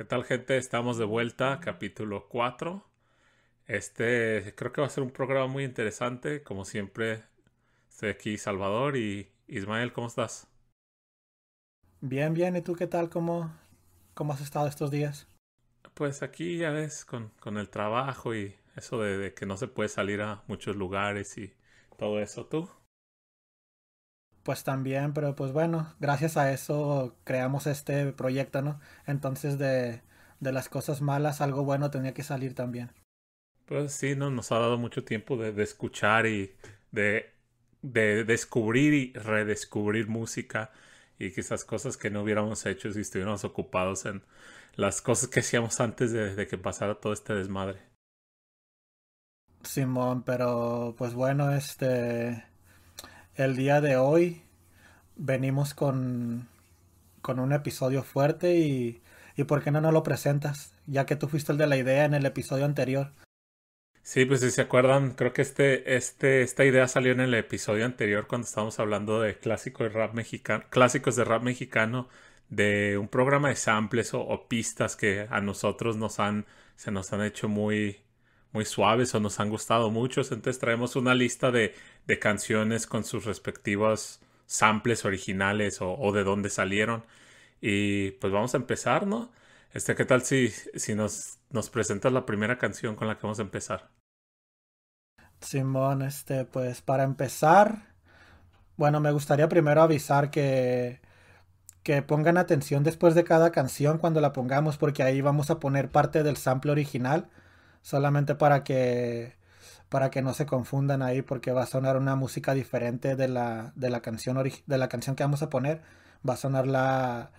¿Qué tal gente? Estamos de vuelta, capítulo 4. Este creo que va a ser un programa muy interesante. Como siempre, estoy aquí Salvador y Ismael, ¿cómo estás? Bien, bien. ¿Y tú qué tal? ¿Cómo, cómo has estado estos días? Pues aquí ya ves, con, con el trabajo y eso de, de que no se puede salir a muchos lugares y todo eso. ¿Tú? Pues también, pero pues bueno, gracias a eso creamos este proyecto, ¿no? Entonces de, de las cosas malas algo bueno tenía que salir también. Pues sí, no, nos ha dado mucho tiempo de, de escuchar y de, de descubrir y redescubrir música y quizás cosas que no hubiéramos hecho si estuviéramos ocupados en las cosas que hacíamos antes de, de que pasara todo este desmadre. Simón, pero pues bueno, este el día de hoy venimos con, con un episodio fuerte y, y ¿por qué no nos lo presentas? Ya que tú fuiste el de la idea en el episodio anterior. Sí, pues si se acuerdan, creo que este, este, esta idea salió en el episodio anterior cuando estábamos hablando de clásicos de rap mexicano, clásicos de rap mexicano, de un programa de samples o, o pistas que a nosotros nos han, se nos han hecho muy, muy suaves o nos han gustado muchos. Entonces traemos una lista de, de canciones con sus respectivos samples originales o, o, de dónde salieron. Y pues vamos a empezar, ¿no? Este, ¿qué tal si, si nos, nos presentas la primera canción con la que vamos a empezar? Simón, este, pues para empezar, bueno, me gustaría primero avisar que que pongan atención después de cada canción cuando la pongamos porque ahí vamos a poner parte del sample original solamente para que para que no se confundan ahí porque va a sonar una música diferente de la, de la canción de la canción que vamos a poner. Va a sonar la,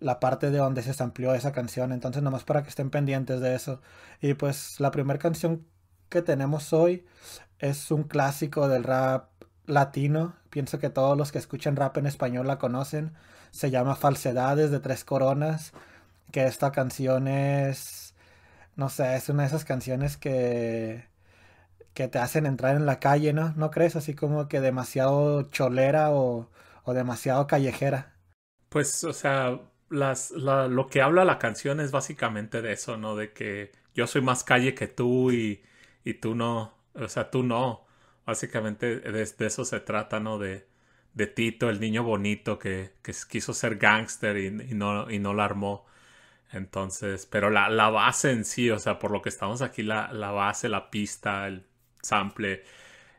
la parte de donde se amplió esa canción. Entonces nomás para que estén pendientes de eso. Y pues la primera canción que tenemos hoy es un clásico del rap latino. Pienso que todos los que escuchan rap en español la conocen. Se llama Falsedades de Tres Coronas que esta canción es no sé, es una de esas canciones que, que te hacen entrar en la calle, ¿no? ¿No crees? Así como que demasiado cholera o, o demasiado callejera. Pues, o sea, las, la, lo que habla la canción es básicamente de eso, ¿no? De que yo soy más calle que tú y, y tú no, o sea, tú no. Básicamente de, eso se trata, ¿no? De, de Tito, el niño bonito que, que quiso ser gángster y, y, no, y no la armó. Entonces, pero la, la, base en sí, o sea, por lo que estamos aquí, la, la base, la pista, el sample,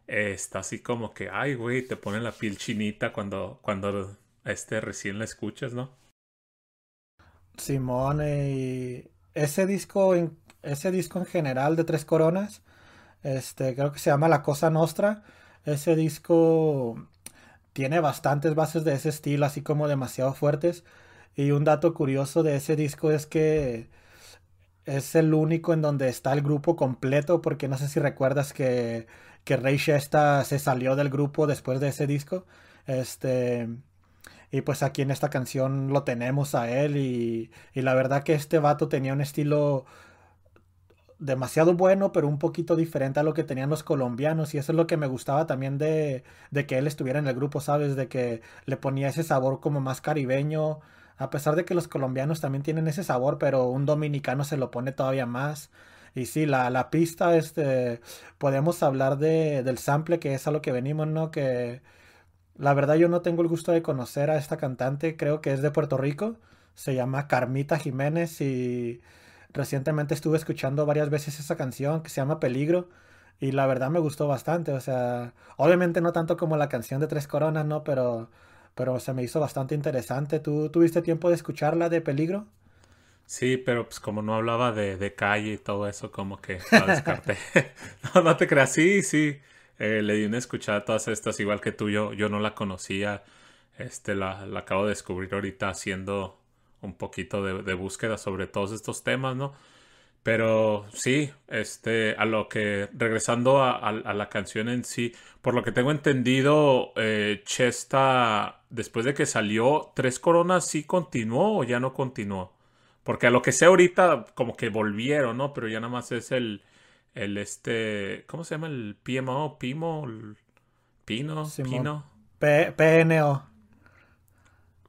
eh, está así como que, ay, güey, te pone la piel chinita cuando, cuando este recién la escuchas, ¿no? Simón, y ese disco, ese disco en general de Tres Coronas, este, creo que se llama La Cosa Nostra. Ese disco tiene bastantes bases de ese estilo, así como demasiado fuertes. Y un dato curioso de ese disco es que es el único en donde está el grupo completo, porque no sé si recuerdas que, que Ray Shesta se salió del grupo después de ese disco. Este. Y pues aquí en esta canción lo tenemos a él. Y, y la verdad que este vato tenía un estilo demasiado bueno, pero un poquito diferente a lo que tenían los colombianos. Y eso es lo que me gustaba también de, de que él estuviera en el grupo, ¿sabes? De que le ponía ese sabor como más caribeño a pesar de que los colombianos también tienen ese sabor, pero un dominicano se lo pone todavía más. Y sí, la, la pista, este, podemos hablar de, del sample, que es a lo que venimos, ¿no? Que la verdad yo no tengo el gusto de conocer a esta cantante, creo que es de Puerto Rico, se llama Carmita Jiménez y recientemente estuve escuchando varias veces esa canción que se llama Peligro y la verdad me gustó bastante, o sea, obviamente no tanto como la canción de Tres Coronas, ¿no? Pero pero se me hizo bastante interesante. ¿Tú tuviste tiempo de escucharla de peligro? Sí, pero pues como no hablaba de, de calle y todo eso, como que la descarté. no, no te creas, sí, sí. Eh, le di una escuchada a todas estas, igual que tú, yo, yo no la conocía. Este, la, la acabo de descubrir ahorita haciendo un poquito de, de búsqueda sobre todos estos temas, ¿no? Pero sí, este, a lo que, regresando a, a, a, la canción en sí, por lo que tengo entendido, eh, Chesta, después de que salió, Tres Coronas sí continuó o ya no continuó. Porque a lo que sé ahorita, como que volvieron, ¿no? Pero ya nada más es el, el este, ¿cómo se llama? El PMO, Pimo, el Pino, Simón. Pino. P PNO.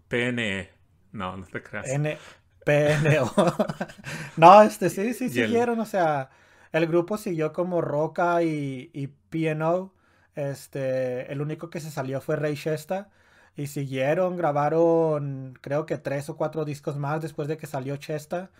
PNE. No, no te creas. N PNO. no, este sí, sí siguieron, o sea, el grupo siguió como Roca y, y PNO. Este, el único que se salió fue Ray Shesta. Y siguieron, grabaron creo que tres o cuatro discos más después de que salió Chesta.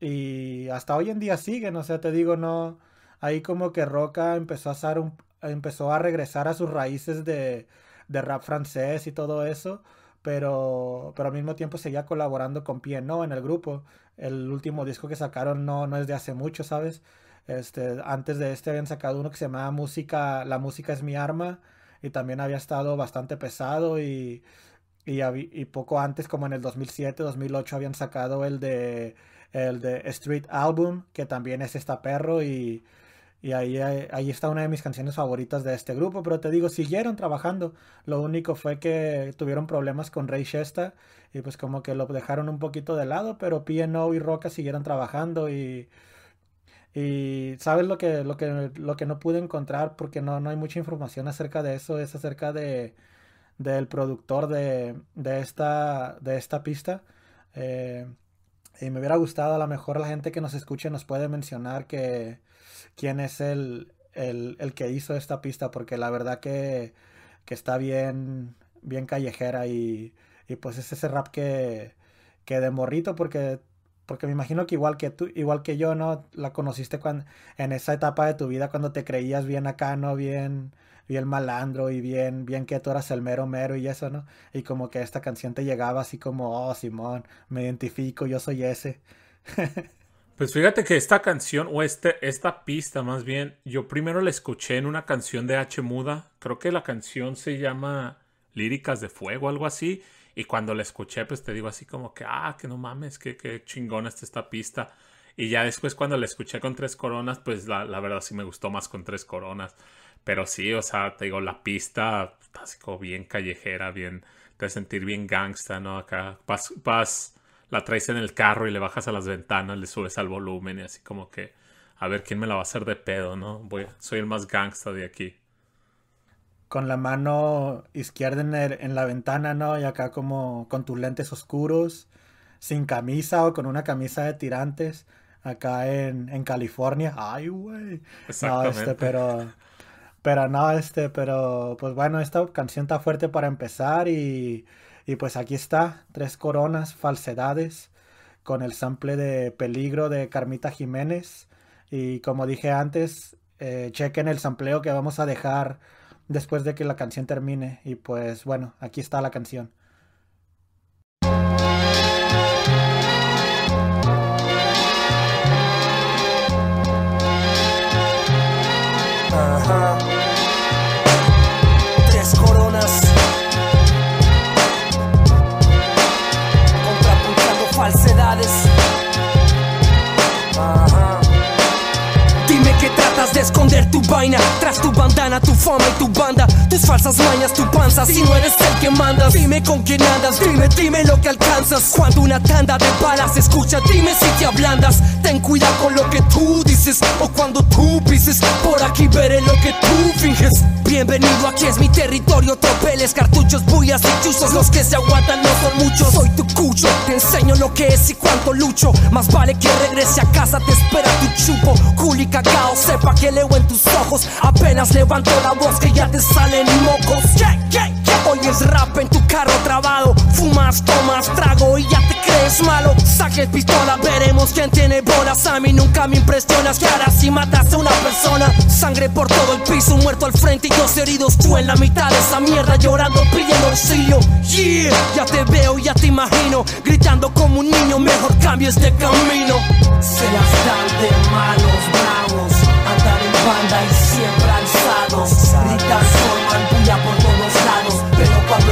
Y hasta hoy en día siguen, o sea, te digo, no. Ahí como que Roca empezó a hacer un, empezó a regresar a sus raíces de, de rap francés y todo eso pero, pero al mismo tiempo seguía colaborando con P&O en el grupo. El último disco que sacaron no, no es de hace mucho, ¿sabes? Este, antes de este habían sacado uno que se llamaba Música, La música es mi arma, y también había estado bastante pesado y, y, y poco antes, como en el 2007, 2008, habían sacado el de, el de Street Album, que también es esta perro y y ahí, ahí está una de mis canciones favoritas de este grupo. Pero te digo, siguieron trabajando. Lo único fue que tuvieron problemas con Ray Shesta. Y pues como que lo dejaron un poquito de lado. Pero P&O y Roca siguieron trabajando. Y, y sabes lo que, lo que, lo que no pude encontrar. Porque no, no hay mucha información acerca de eso. Es acerca de del productor de, de, esta, de esta pista. Eh, y me hubiera gustado, a lo mejor la gente que nos escuche nos puede mencionar que quién es el, el, que hizo esta pista, porque la verdad que, que está bien, bien callejera y, y, pues es ese rap que, que de morrito, porque, porque me imagino que igual que tú, igual que yo, ¿no? La conociste cuando, en esa etapa de tu vida cuando te creías bien acá, ¿no? Bien, bien malandro y bien, bien que tú eras el mero mero y eso, ¿no? Y como que esta canción te llegaba así como, oh, Simón, me identifico, yo soy ese. Pues fíjate que esta canción, o este, esta pista más bien, yo primero la escuché en una canción de H Muda. Creo que la canción se llama Líricas de Fuego, algo así. Y cuando la escuché, pues te digo así como que, ah, que no mames, que, que chingona está esta pista. Y ya después cuando la escuché con tres coronas, pues la, la, verdad sí me gustó más con tres coronas. Pero sí, o sea, te digo, la pista, así como bien callejera, bien, te sentir bien gangsta, ¿no? Acá vas, vas la traes en el carro y le bajas a las ventanas, le subes al volumen y así como que a ver quién me la va a hacer de pedo, ¿no? Voy, soy el más gangsta de aquí. Con la mano izquierda en, en la ventana, ¿no? Y acá como con tus lentes oscuros, sin camisa o con una camisa de tirantes, acá en, en California. Ay, güey. No, este, pero... Pero no, este, pero pues bueno, esta canción está fuerte para empezar y y pues aquí está, tres coronas, falsedades, con el sample de Peligro de Carmita Jiménez. Y como dije antes, eh, chequen el sampleo que vamos a dejar después de que la canción termine. Y pues bueno, aquí está la canción. De esconder tu vaina Tras tu bandana, tu fama y tu banda Tus falsas mañas, tu panza Si no eres el que mandas Dime con quién andas Dime, dime lo que alcanzas Cuando una tanda de balas escucha Dime si te ablandas Ten cuidado con lo que tú dices O cuando tú pises Por aquí veré lo que tú finges Bienvenido, aquí es mi territorio Tropeles, cartuchos, bullas y chuzos. Los que se aguantan no son muchos. Soy tu cucho Te enseño lo que es y cuánto lucho. Más vale que regrese a casa Te espera tu chupo. Cool y cacao, sepa que leo en tus ojos. Apenas levanto la voz que ya te salen mocos. Hoy es rap en tu carro trabado. Fumas, tomas, trago y ya te crees malo. Saques pistola, veremos quién tiene bolas. A mí nunca me impresionas. Que ahora si matas a una persona Sangre por todo el piso, muerto al frente y dos heridos. Tú en la mitad de esa mierda llorando pidiendo auxilio. Yeah, ya te veo, ya te imagino. Gritando como un niño, mejor cambio este camino. Se las de malos bravos. Banda y siempre alzados. Gritan, forman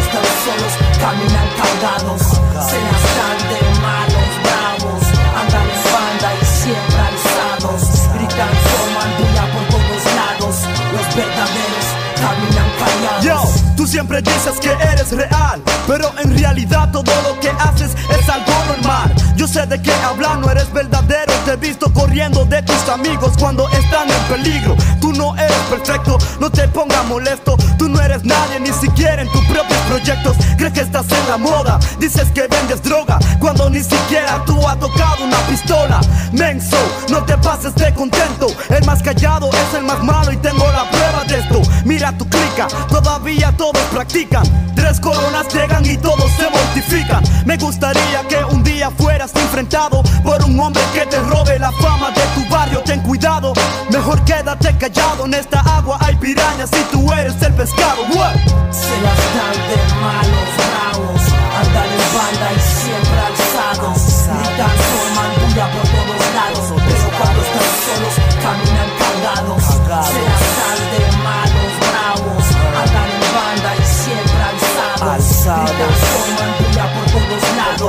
están solos caminan cargados Se las dan de malos bravos Andan en banda y siempre alzados Gritan, forman bulla por todos lados Los verdaderos caminan callados. Yo, tú siempre dices que eres real Pero en realidad todo lo que haces es algo normal. Yo sé de qué hablar, no eres verdadero Te he visto corriendo de tus amigos cuando están en peligro. Tú no eres perfecto, no te pongas molesto eres nadie, ni siquiera en tus propios proyectos. Crees que estás en la moda, dices que vendes droga, cuando ni siquiera tú has tocado una pistola. Menso, no te pases de contento. El más callado es el más malo y tengo la prueba de esto. Mira tu clica, todavía todos practican. Tres coronas llegan y todos se mortifican. Me gustaría que un día fueras enfrentado por un hombre que te robe la fama de tu barrio. Ten cuidado, mejor quédate callado. En esta agua hay pirañas y tú eres el pescado. Se las dan de malos, bravos, andan en banda y siempre alzados. Gritan, forman bulla por todos lados, pero cuando están solos caminan cargados. Se las dan de malos, bravos, andan en banda y siempre alzados. Por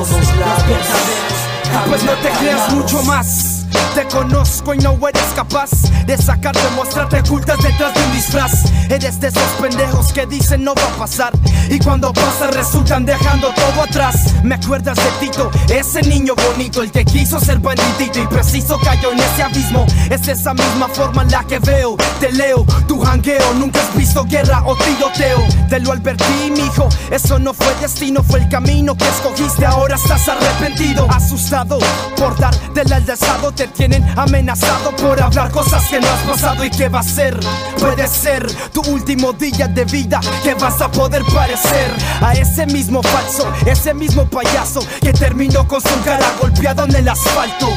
todos lados. Los verdaderos Pues no te creas mucho más. Te conozco y no eres capaz de sacarte, mostrarte ocultas detrás de un disfraz. Eres de esos pendejos que dicen no va a pasar. Y cuando pasa resultan dejando todo atrás. Me acuerdas de Tito, ese niño bonito, el que quiso ser bandidito y preciso cayó en ese abismo. Es esa misma forma en la que veo, te leo, tu jangueo. Nunca has visto guerra o tiroteo. Te lo advertí, mijo, eso no fue destino, fue el camino que escogiste. Ahora estás arrepentido, asustado por dar del alzado. Te tienen amenazado por hablar cosas que no has pasado y que va a ser. Puede ser tu último día de vida que vas a poder parecer a ese mismo falso, ese mismo payaso que terminó con su cara golpeado en el asfalto.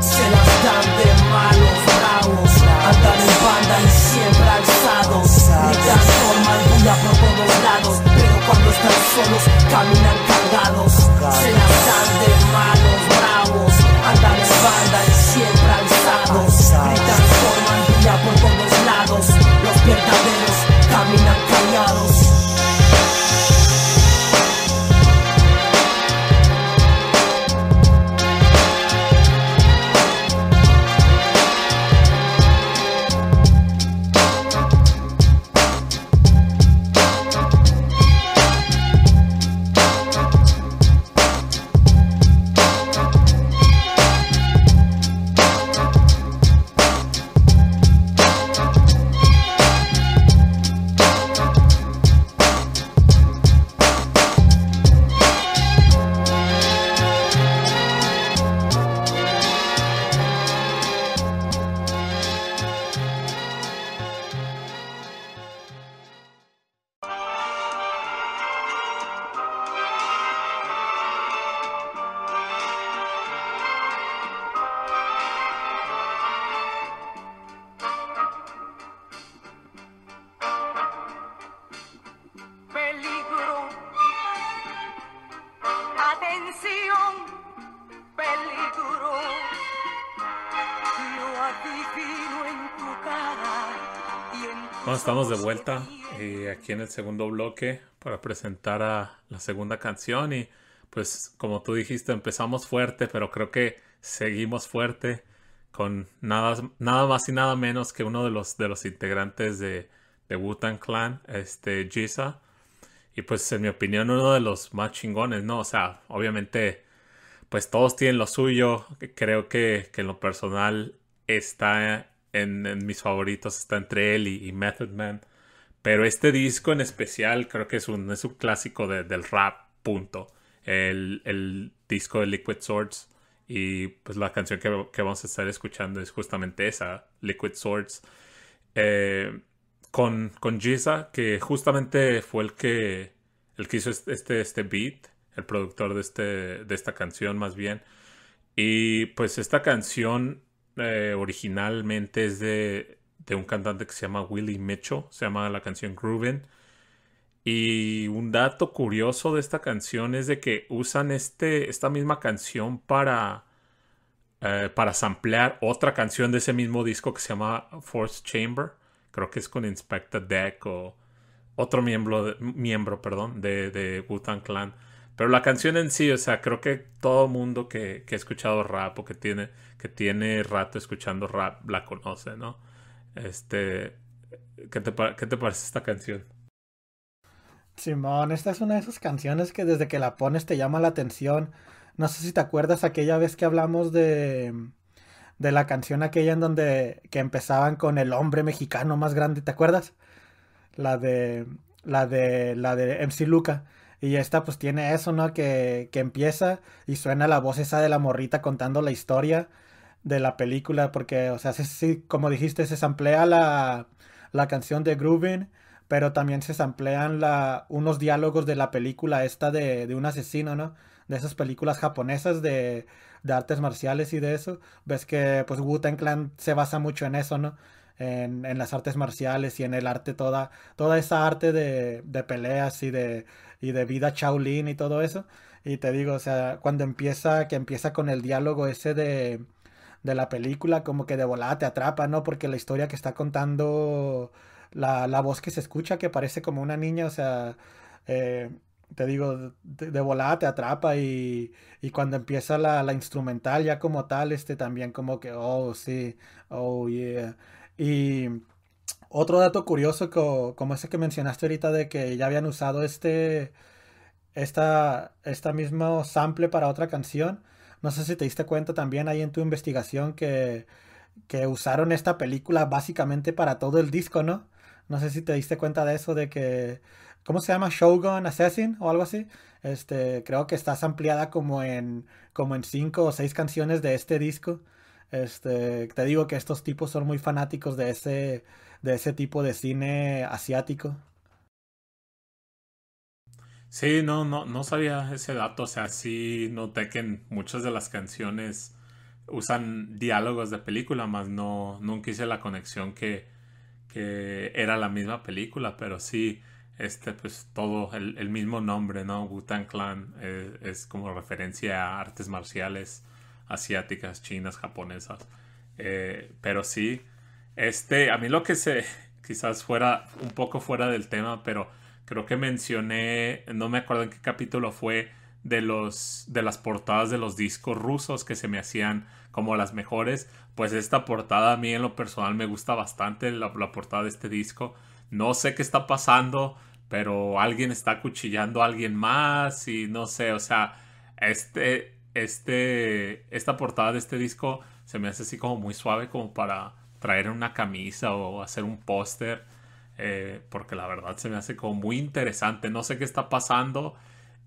Se las dan de malos, bravos, andan en banda y siempre alzados. Gritan, forman bulla por todos lados, pero cuando están solos caminan cargados. Se las dan de malos, bravos, los verdaderos caminan callados. Ríe. eh, aquí en el segundo bloque para presentar a la segunda canción y pues como tú dijiste empezamos fuerte pero creo que seguimos fuerte con nada, nada más y nada menos que uno de los, de los integrantes de, de Wu-Tang Clan, este Jisa y pues en mi opinión uno de los más chingones, ¿no? O sea, obviamente pues todos tienen lo suyo. Creo que, que en lo personal está en, mis favoritos, está entre él y, y Method Man. Pero este disco en especial creo que es un, es un clásico de- del rap, punto. El, el disco de Liquid Swords. Y pues la canción que, vamos a estar escuchando es justamente esa, Liquid Swords. Eh, con, con Giza, que justamente fue el que, el que hizo este, este, este beat, el productor de, este, de esta canción más bien. Y pues esta canción eh, originalmente es de, de un cantante que se llama Willie Mitchell, se llama la canción Groovin'. Y un dato curioso de esta canción es de que usan este, esta misma canción para, eh, para samplear otra canción de ese mismo disco que se llama Force Chamber. Creo que es con Inspector Deck o otro miembro, de- miembro perdón, de, de Wu-Tang Clan. Pero la canción en sí, o sea, creo que todo mundo que, que ha escuchado rap o que tiene, que tiene rato escuchando rap la conoce, ¿no? Este, ¿qué te, qué te parece esta canción? Simón, esta es una de esas canciones que desde que la pones te llama la atención. No sé si te acuerdas aquella vez que hablamos de, de la canción aquella en donde que empezaban con el hombre mexicano más grande, ¿te acuerdas? La de la de, la de MC Luca. Y esta pues tiene eso, ¿no? Que, que empieza y suena la voz esa de la morrita contando la historia de la película, porque, o sea, sí, como dijiste, se samplea la, la canción de Groovin, pero también se samplean la, unos diálogos de la película esta de, de un asesino, ¿no? De esas películas japonesas de, de artes marciales y de eso. Ves que pues Wu-Tang Clan se basa mucho en eso, ¿no? En, en, las artes marciales y en el arte, toda, toda esa arte de, de peleas y de, y de vida Shaolin y todo eso. Y te digo, o sea, cuando empieza, que empieza con el diálogo ese de, de la película, como que de volada te atrapa, ¿no? Porque la historia que está contando, la, la voz que se escucha, que parece como una niña, o sea, eh, te digo, de, volada te atrapa y, y cuando empieza la, la, instrumental ya como tal, este también como que, oh, sí, oh, yeah. Y otro dato curioso como, ese que mencionaste ahorita de que ya habían usado este, esta, esta mismo sample para otra canción. No sé si te diste cuenta también ahí en tu investigación que, que usaron esta película básicamente para todo el disco, ¿no? No sé si te diste cuenta de eso, de que ¿cómo se llama? Shogun Assassin o algo así. Este, creo que está ampliada como en como en cinco o seis canciones de este disco. Este, te digo que estos tipos son muy fanáticos de ese de ese tipo de cine asiático. Sí, no, no, no sabía ese dato. O sea, sí noté que muchas de las canciones usan diálogos de película, más no, nunca hice la conexión que, que era la misma película, pero sí, este, pues todo el, el mismo nombre, ¿no? Wu-Tang Clan eh, es como referencia a artes marciales asiáticas, chinas, japonesas. Eh, pero sí, este, a mí lo que se, quizás fuera un poco fuera del tema, pero creo que mencioné, no me acuerdo en qué capítulo fue, de los de las portadas de los discos rusos que se me hacían como las mejores. Pues esta portada a mí en lo personal me gusta bastante la, portada de este disco. No sé qué está pasando pero alguien está cuchillando a alguien más y no sé o sea este este esta portada de este disco se me hace así como muy suave como para traer una camisa o hacer un póster eh, porque la verdad se me hace como muy interesante. No sé qué está pasando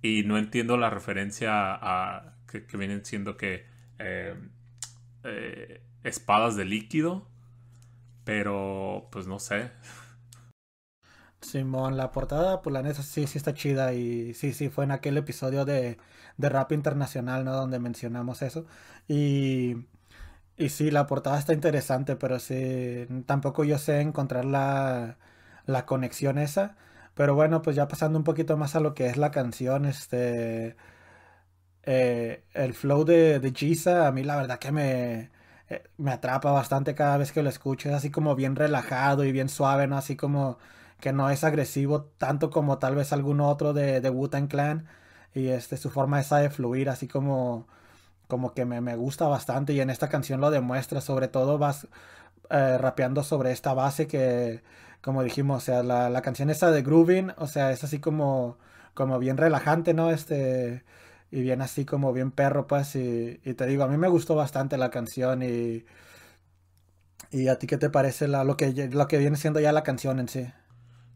y no entiendo la referencia a que, vienen siendo que eh, eh, espadas de líquido, pero pues no sé. Simón, la portada, pues la neta sí, sí está chida y sí, sí, fue en aquel episodio de, de Rap Internacional, ¿no? Donde mencionamos eso. Y, y sí, la portada está interesante, pero sí, tampoco yo sé encontrar la, conexión esa. Pero bueno, pues ya pasando un poquito más a lo que es la canción, este... Eh, el flow de, de Giza, a mí la verdad que me, eh, me atrapa bastante cada vez que lo escucho. Es así como bien relajado y bien suave, ¿no? Así como que no es agresivo tanto como tal vez algún otro de, de Wu-Tang Clan. Y este, su forma esa de fluir, así como, como que me, me gusta bastante. Y en esta canción lo demuestra, sobre todo vas eh, rapeando sobre esta base que como dijimos, o sea, la, la canción esa de Grooving, o sea, es así como, como bien relajante, ¿no? Este, y bien así como bien perro, pues, y, y te digo, a mí me gustó bastante la canción y... ¿Y a ti qué te parece la, lo, que, lo que viene siendo ya la canción en sí?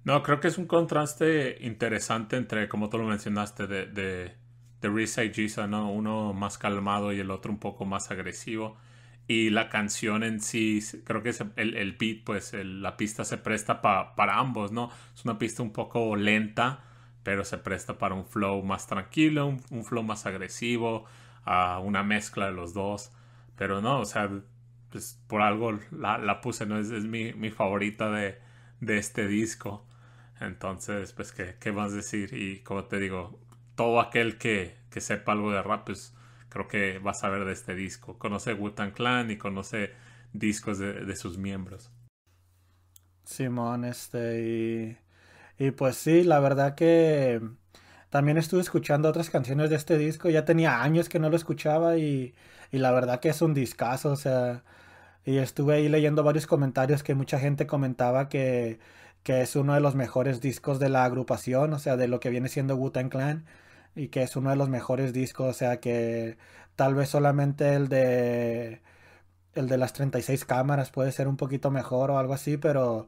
No, creo que es un contraste interesante entre, como tú lo mencionaste, de, de, de Risa y Giza, ¿no? Uno más calmado y el otro un poco más agresivo. Y la canción en sí, creo que el, el beat, pues el, la pista se presta pa, para ambos, ¿no? Es una pista un poco lenta, pero se presta para un flow más tranquilo, un, un flow más agresivo, a uh, una mezcla de los dos. Pero no, o sea, pues por algo la, la puse, ¿no? Es, es mi, mi, favorita de, de, este disco. Entonces, pues, ¿qué, ¿qué, más decir? Y como te digo, todo aquel que, que sepa algo de rap, pues creo que vas a ver de este disco. Conoce Wu-Tang Clan y conoce discos de, de, sus miembros. Simón, este, y, y pues sí, la verdad que también estuve escuchando otras canciones de este disco, ya tenía años que no lo escuchaba y, y la verdad que es un discazo, o sea, y estuve ahí leyendo varios comentarios que mucha gente comentaba que, que es uno de los mejores discos de la agrupación, o sea, de lo que viene siendo Wu-Tang Clan y que es uno de los mejores discos, o sea que tal vez solamente el de el de las 36 cámaras puede ser un poquito mejor o algo así, pero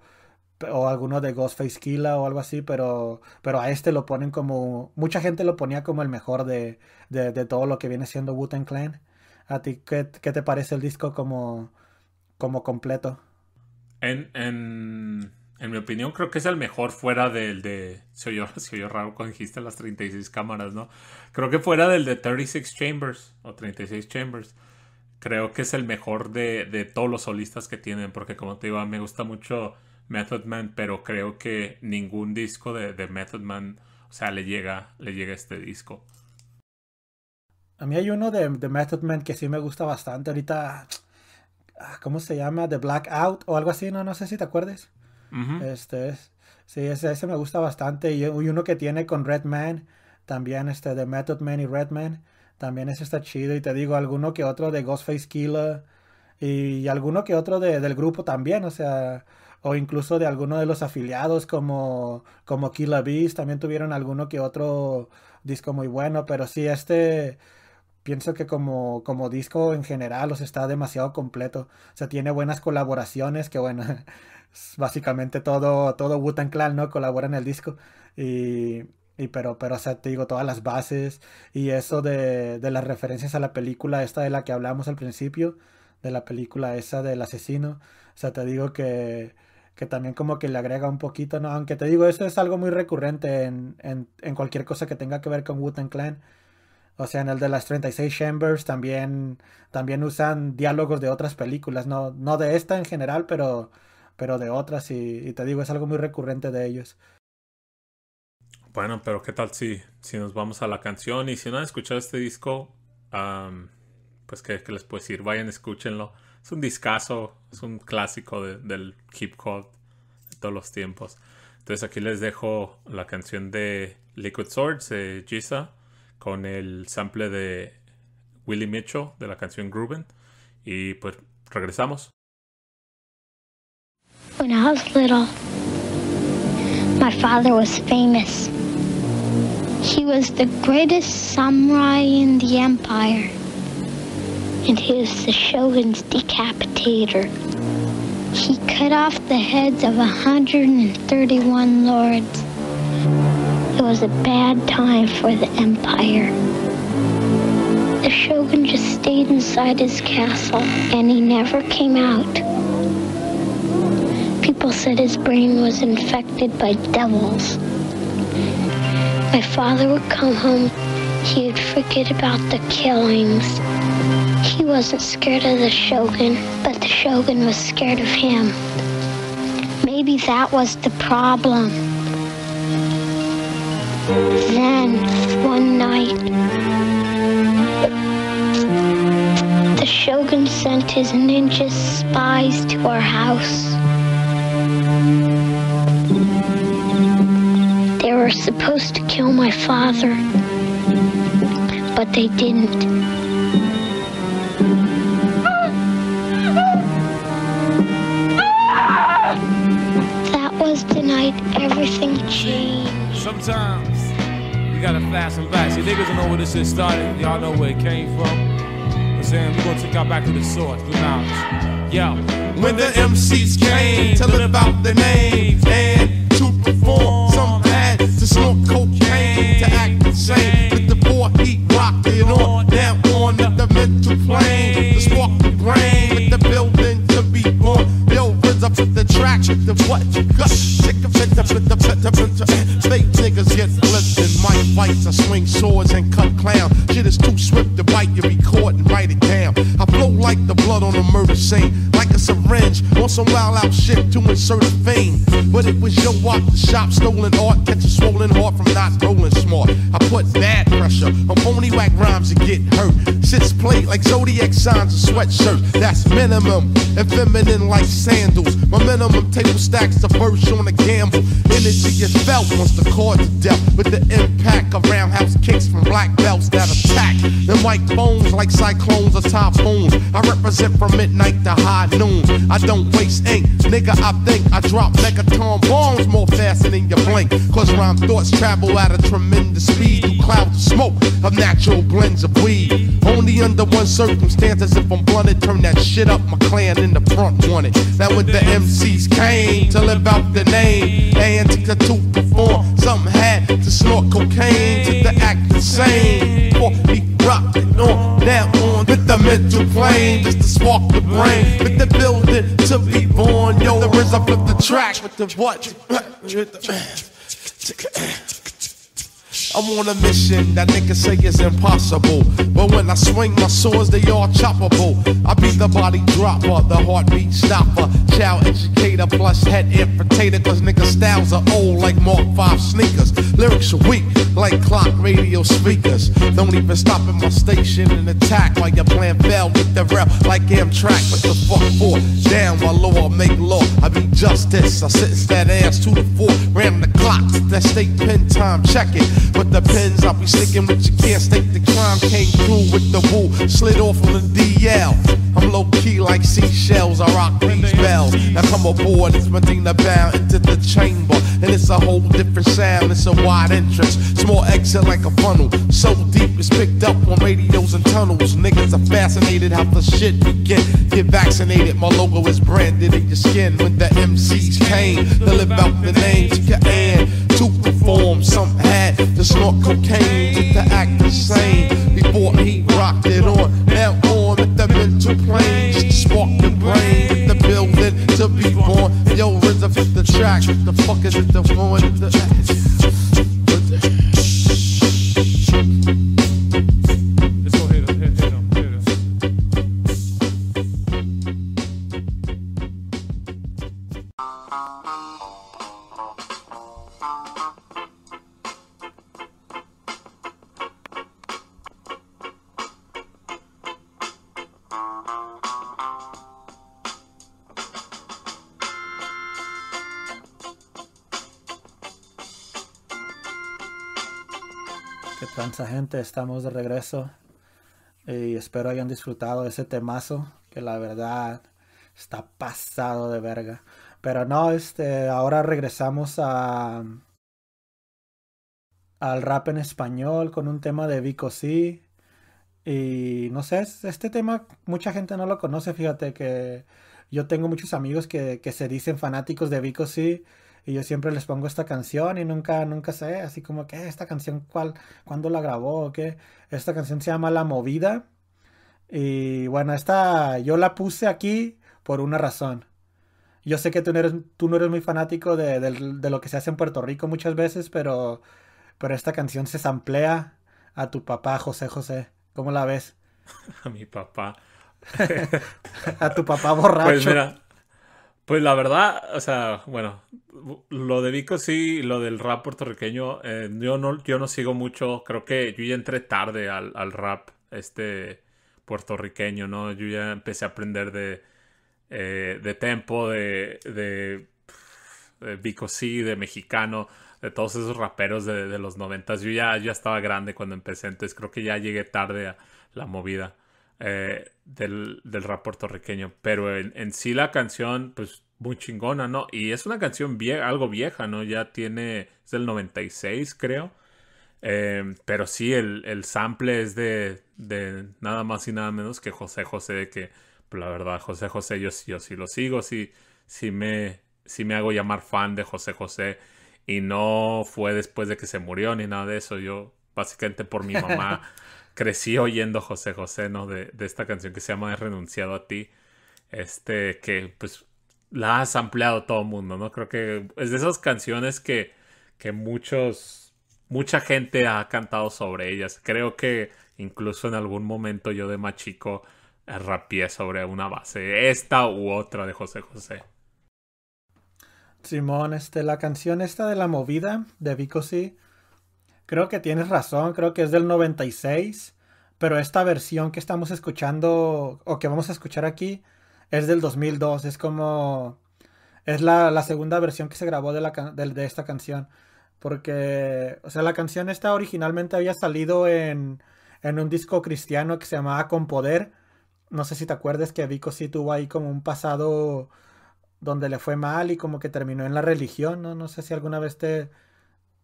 o alguno de Ghostface Killa o algo así, pero, pero a este lo ponen como, mucha gente lo ponía como el mejor de, de, todo lo que viene siendo Wu-Tang Clan. ¿A ti qué, qué, te parece el disco como, como completo? En, en, mi opinión creo que es el mejor fuera del de... Se oyó, se oyó raro cuando dijiste las 36 cámaras, ¿no? Creo que fuera del de 36 Chambers o 36 Chambers. Creo que es el mejor de, de todos los solistas que tienen, porque como te digo, me gusta mucho Method Man, pero creo que ningún disco de, de Method Man, o sea, le llega, le llega este disco. A mí hay uno de, de Method Man que sí me gusta bastante. Ahorita, ah, ¿cómo se llama? The Blackout o algo así, no, no sé si te acuerdes. Este es, sí, ese, ese, me gusta bastante. Y, uno que tiene con Redman, también este de Method Man y Redman, también ese está chido. Y te digo, alguno que otro de Ghostface Killer y, alguno que otro de, del grupo también, o sea, o incluso de alguno de los afiliados como, como Killer Beast, también tuvieron alguno que otro disco muy bueno, pero sí, este pienso que como, como disco en general, está demasiado completo. O sea, tiene buenas colaboraciones, que bueno, básicamente todo, todo Wu-Tang Clan, ¿no? Colabora en el disco. Y, y pero, pero, o sea, te digo, todas las bases y eso de, de las referencias a la película esta de la que hablamos al principio, de la película esa del asesino. O sea, te digo que, que también como que le agrega un poquito, ¿no? Aunque te digo, eso es algo muy recurrente en, en, en cualquier cosa que tenga que ver con Wu-Tang Clan. O sea, en el de las 36 Chambers también, también usan diálogos de otras películas, no, no de esta en general, pero, pero de otras. Y, y, te digo, es algo muy recurrente de ellos. Bueno, pero ¿qué tal si, si nos vamos a la canción? Y si no han escuchado este disco, um, pues ¿qué, ¿qué, les puedo decir? Vayan, escúchenlo. Es un discazo, es un clásico de, del hip hop de todos los tiempos. Entonces aquí les dejo la canción de Liquid Swords de Giza con el sample de Willie Mitchell de la canción Grooven y pues regresamos. When I was little, my father was famous. He was the greatest samurai in the empire, and he was the shogun's decapitator. He cut off the heads of 131 lords. It was a bad time for the Empire. The Shogun just stayed inside his castle and he never came out. People said his brain was infected by devils. My father would come home, he would forget about the killings. He wasn't scared of the Shogun, but the Shogun was scared of him. Maybe that was the problem. Then, one night, the Shogun sent his ninja spies to our house. Were supposed to kill my father, but they didn't. That was the night everything changed. Sometimes you gotta fast and back. See, niggas don't know where this shit started. Y'all know where it came from. I'm saying we're gonna take y'all back to the source, through knowledge. Yo. When the MCs came to live out their names and to perform, some had to snort cocaine to act the With sweatshirt. That's minimum and feminine like sandals. My minimum table stacks the verse on a gamble. Energy is felt once the chord to death with the impact of roundhouse kicks from black belts that attack. Them white bones like cyclones or typhoons. I represent from midnight to high noon. I don't waste ink, nigga. I think I drop megaton bombs more faster than your blink. Cause rhyme thoughts travel at a tremendous speed clouds of smoke of natural blends of weed. Only under one circumstance, as if I'm blunted, turn that shit up. My clan in the front wanted. That when the MCs came to live out the name, and to perform, something had to snort cocaine to the act the same. For he rocked it on down on with the mental plane, just to spark the brain, with the building to be born. Yo, the RZA flip the track with the what? I'm on a mission that niggas say is impossible. But when I swing my swords, they all choppable. I be the body dropper, the heartbeat stopper, child educator, plus head infiltrator. Cause niggas styles are old like Mark 5 sneakers. Lyrics are weak like clock radio speakers. Don't even stop at my station and attack while your plan fell with the rep like Amtrak. What the fuck for? Damn, my law make law. I be justice. I sentence that ass to floor. Ram the clocks, that state pen time, check it. But the pens I'll be sticking with you can't stake the crime. Came through with the woo, slid off on the DL. I'm low key like seashells. I rock these bells. Now come aboard, it's Medina bound into the chamber. And it's a whole different sound, it's a wide entrance. Small exit like a funnel. So deep it's picked up on radios and tunnels. Niggas are fascinated how the shit begin. Get Get vaccinated, my logo is branded in your skin. When the MCs came to live out the names, you can to perform. Some had to snort cocaine to act the same. Before he rocked it on, now on with the mental plane, spark the brain, with the building to be track, the fuck is it the one? Let's Estamos de regreso y espero hayan disfrutado ese temazo que la verdad está pasado de verga. Pero no, este, ahora regresamos a al rap en español con un tema de Vico. Y no sé, es- este tema mucha gente no lo conoce, fíjate que yo tengo muchos amigos que, que se dicen fanáticos de Vico. Y yo siempre les pongo esta canción y nunca, nunca sé, así como que esta canción, ¿cuál, cuándo la grabó o qué? Esta canción se llama La Movida. Y bueno, esta yo la puse aquí por una razón. Yo sé que tú no eres, tú no eres muy fanático de, de lo que se hace en Puerto Rico muchas veces, pero, pero esta canción se samplea a tu papá, José José. ¿Cómo la ves? A mi papá. A tu papá borracho. Pues mira, pues la verdad, o sea, bueno, lo de Vico sí, lo del rap puertorriqueño, eh, yo no, yo no sigo mucho, creo que yo ya entré tarde al, al rap este puertorriqueño, ¿no? Yo ya empecé a aprender de, eh, de tempo, de, de, de Vico sí, de mexicano, de todos esos raperos de, de los noventas. Yo ya, ya estaba grande cuando empecé, entonces creo que ya llegué tarde a la movida eh, del, del rap puertorriqueño. Pero en, en sí la canción, pues muy chingona, ¿no? Y es una canción vie- algo vieja, ¿no? Ya tiene, es del 96, creo. Eh, pero sí, el, el sample es de, de nada más y nada menos que José José, que pues, la verdad, José José, yo, sí- yo sí lo sigo, sí, sí me, sí me hago llamar fan de José José. Y no fue después de que se murió ni nada de eso. Yo, básicamente por mi mamá, crecí oyendo José José, ¿no? De, esta canción que se llama He renunciado a ti. Este, que pues la ha ampliado todo el mundo, ¿no? Creo que es de esas canciones que, que muchos, mucha gente ha cantado sobre ellas. Creo que incluso en algún momento yo de más chico eh, rapié sobre una base, esta u otra de José José. Simón, este, la canción esta de la movida de Vico sí, creo que tienes razón, creo que es del 96, pero esta versión que estamos escuchando o que vamos a escuchar aquí es del 2002, es como, es la, segunda versión que se grabó de, de esta canción, porque, o sea, la canción esta originalmente había salido en, en un disco cristiano que se llamaba Con Poder, no sé si te acuerdas que Vico sí tuvo ahí como un pasado donde le fue mal y como que terminó en la religión, ¿no? No sé si alguna vez te,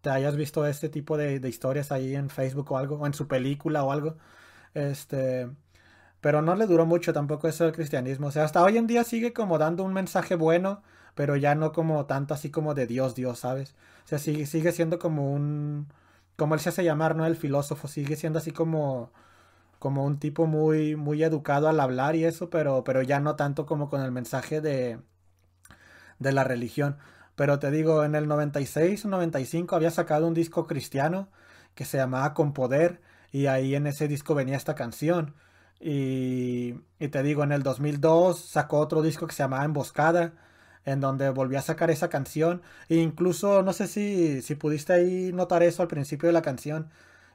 te hayas visto este tipo de, historias ahí en Facebook o algo, o en su película o algo. Este, pero no le duró mucho tampoco eso del cristianismo. O sea, hasta hoy en día sigue como dando un mensaje bueno, pero ya no como tanto así como de Dios, Dios, ¿sabes? O sea, sigue, sigue siendo como un, como él se hace llamar, ¿no? El filósofo, sigue siendo así como, como un tipo muy, muy educado al hablar y eso, pero, pero ya no tanto como con el mensaje de, de la religión. Pero te digo, en el 96 o 95 había sacado un disco cristiano que se llamaba Con Poder y ahí en ese disco venía esta canción. Y, y te digo, en el 2002 sacó otro disco que se llamaba Emboscada en donde volvió a sacar esa canción. E incluso, no sé si, si pudiste ahí notar eso al principio de la canción.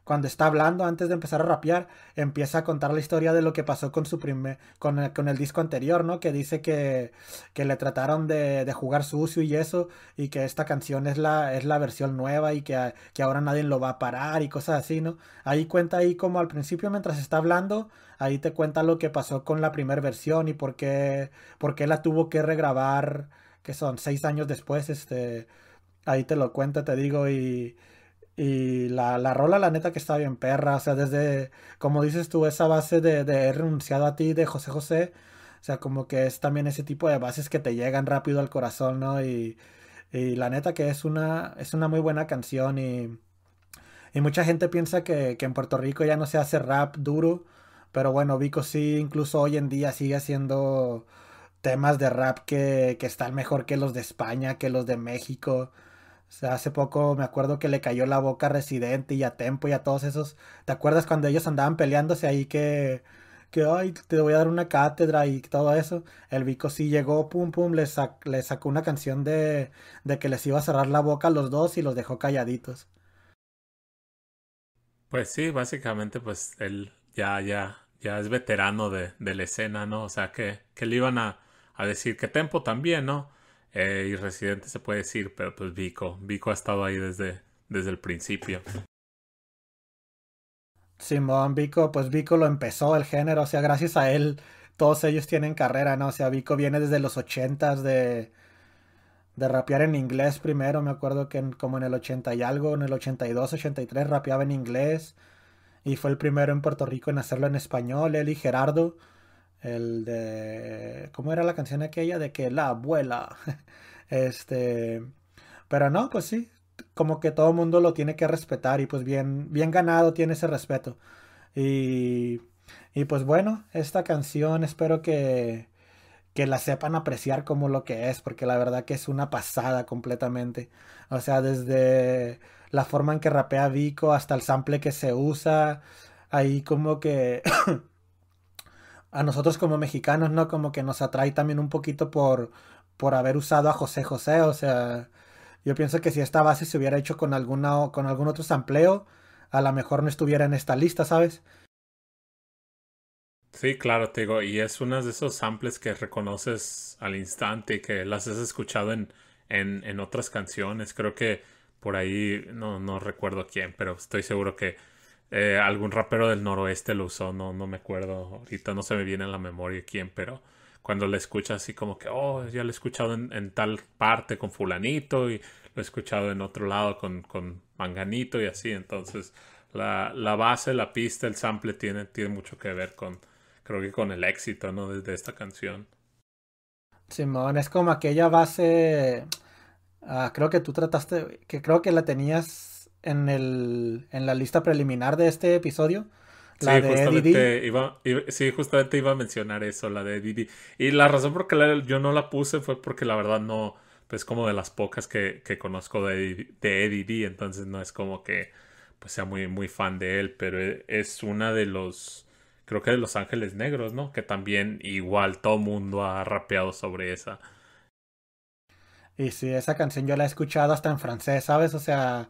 Cuando está hablando, antes de empezar a rapear, empieza a contar la historia de lo que pasó con su primer, con el, con el disco anterior, ¿no? Que dice que, que le trataron de, de, jugar sucio y eso, y que esta canción es la, es la versión nueva y que, que ahora nadie lo va a parar y cosas así, ¿no? Ahí cuenta ahí como al principio mientras está hablando, ahí te cuenta lo que pasó con la primera versión y por qué, por qué la tuvo que regrabar, que son seis años después, este, ahí te lo cuenta, te digo, y, y la, la rola, la neta que está bien perra, o sea, desde, como dices tú, esa base de, de he renunciado a ti de José José, o sea, como que es también ese tipo de bases que te llegan rápido al corazón, ¿no? Y, y la neta que es una, es una muy buena canción y, y mucha gente piensa que, que en Puerto Rico ya no se hace rap duro, pero bueno, Vico sí, incluso hoy en día sigue haciendo temas de rap que, que están mejor que los de España, que los de México. O sea, hace poco me acuerdo que le cayó la boca a Residente y a Tempo y a todos esos. ¿Te acuerdas cuando ellos andaban peleándose ahí que, que ay, te voy a dar una cátedra y todo eso? El Vico sí llegó, pum, pum, le, sac, le sacó una canción de, de que les iba a cerrar la boca a los dos y los dejó calladitos. Pues sí, básicamente, pues él ya, ya, ya es veterano de, de la escena, ¿no? O sea, que, que le iban a, a decir que Tempo también, ¿no? Eh, y Residente se puede decir, pero pues Vico, Vico ha estado ahí desde, desde el principio. Simón, Vico, pues Vico lo empezó el género, o sea, gracias a él todos ellos tienen carrera, ¿no? O sea, Vico viene desde los ochentas de, de rapear en inglés primero, me acuerdo que como en el 80 y algo, en el 82, 83 rapeaba en inglés. Y fue el primero en Puerto Rico en hacerlo en español, él y Gerardo el de. ¿Cómo era la canción aquella? De que la abuela. este. Pero no, pues sí. Como que todo mundo lo tiene que respetar. Y pues bien, bien ganado tiene ese respeto. Y. Y pues bueno, esta canción espero que. Que la sepan apreciar como lo que es. Porque la verdad que es una pasada completamente. O sea, desde la forma en que rapea Vico hasta el sample que se usa. Ahí como que. a nosotros como mexicanos, ¿no? Como que nos atrae también un poquito por, por haber usado a José José. O sea, yo pienso que si esta base se hubiera hecho con, alguna, con algún otro sampleo, a lo mejor no estuviera en esta lista, ¿sabes? Sí, claro, te digo, y es uno de esos samples que reconoces al instante y que las has escuchado en, en, en otras canciones. Creo que por ahí, no, no recuerdo quién, pero estoy seguro que eh, algún rapero del noroeste lo usó, no, no me acuerdo, ahorita no se me viene en la memoria quién, pero cuando le escuchas así como que, oh, ya lo he escuchado en, tal parte con fulanito y lo he escuchado en otro lado con, con manganito y así, entonces la, la, base, la pista, el sample tiene, tiene mucho que ver con, creo que con el éxito, ¿no? Desde esta canción. Simón, es como aquella base, uh, creo que tú trataste, que creo que la tenías en, el, en la lista preliminar de este episodio. La sí, de justamente iba, iba, sí, justamente iba a mencionar eso, la de Didi. Y la razón por la yo no la puse fue porque la verdad no, pues como de las pocas que, que conozco de, de Eddie D, entonces no es como que pues sea muy, muy fan de él, pero e, es una de los, creo que de Los Ángeles Negros, ¿no? Que también igual todo mundo ha rapeado sobre esa. Y sí, esa canción yo la he escuchado hasta en francés, ¿sabes? O sea,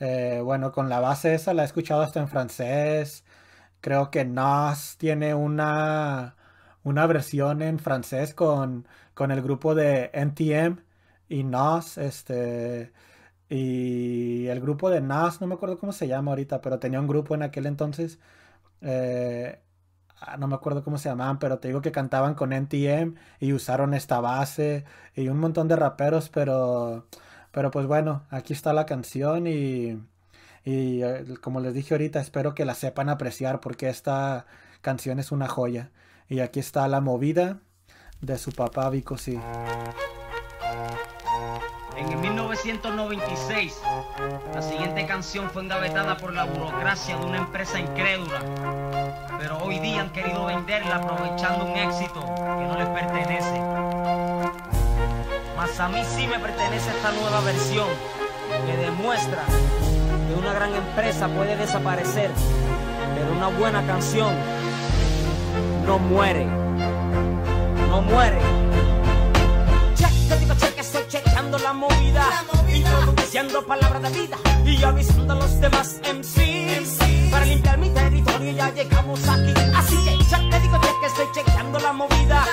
eh, bueno, con la base esa la he escuchado hasta en francés. Creo que Nas tiene una, una versión en francés con, con el grupo de NTM y Nas. Este, y el grupo de Nas, no me acuerdo cómo se llama ahorita, pero tenía un grupo en aquel entonces. Eh, ah, no me acuerdo cómo se llamaban, pero te digo que cantaban con NTM y usaron esta base y un montón de raperos, pero, pero pues bueno, aquí está la canción y, eh, como les dije ahorita, espero que la sepan apreciar porque esta canción es una joya. Y aquí está la movida de su papá Vico sí. En el 1996, la siguiente canción fue engavetada por la burocracia de una empresa incrédula. Pero hoy día han querido venderla aprovechando un éxito que no les pertenece. A mí sí me pertenece esta nueva versión que demuestra que una gran empresa puede desaparecer, pero una buena canción no muere. No muere. Check, te digo check, estoy chequeando la movida, introduciendo palabras de vida. Y avisando a los demás MCs para limpiar mi territorio. Ya llegamos aquí, así que check, te digo check, estoy chequeando la movida,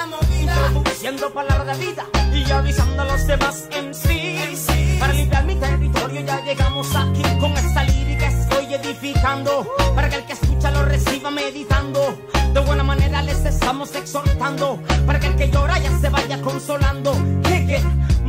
introduciendo palabras de vida y avisando a los demás MCs para limpiar mi territorio. Ya llegamos aquí con esta lírica estoy edificando para que el que escucha lo reciba meditando. De buena manera les estamos exhortando para que el que llora ya se vaya consolando. Jeje,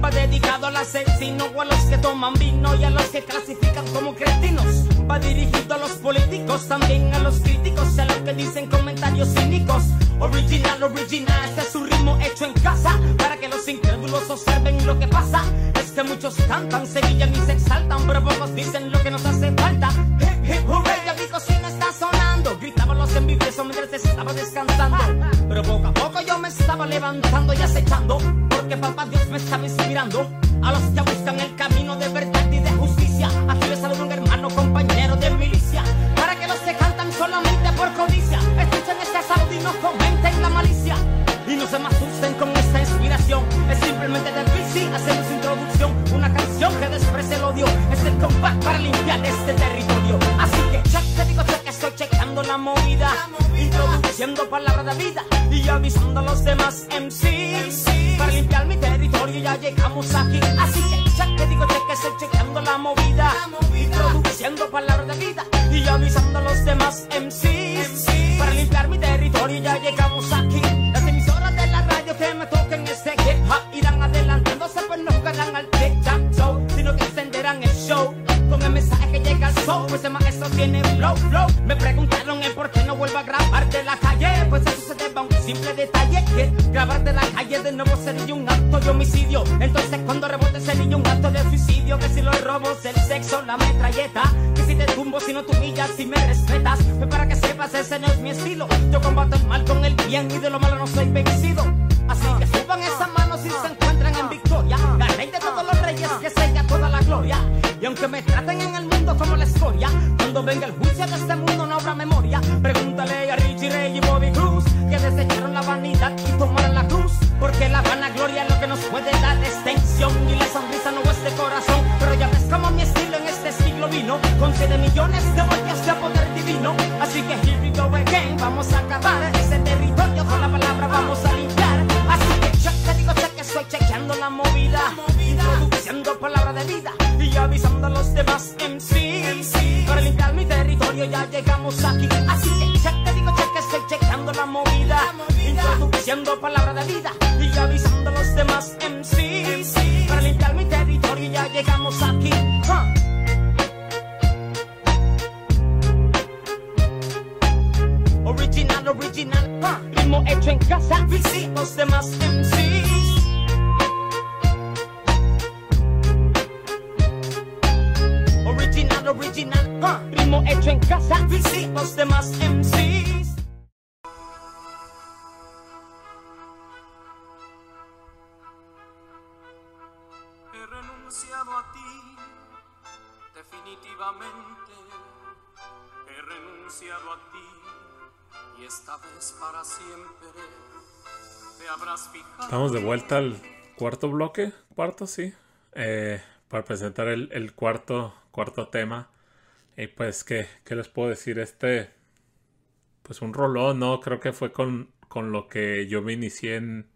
va dedicado al asesino o a los que toman vino y a los que clasifican como cretinos. Va dirigido a los políticos, también a los críticos y a los que dicen comentarios cínicos. Original, original, este es ritmo en casa para que los incrédulos observen lo que pasa. Es que muchos cantan, renunciado a ti, definitivamente. He renunciado a ti y esta vez para siempre te habrás fijado. Estamos de vuelta al cuarto bloque, cuarto, sí, eh, para presentar el, el cuarto, cuarto tema. Y pues, ¿qué, ¿qué les puedo decir? Este, pues un rolón, ¿no? Creo que fue con, con lo que yo me inicié en...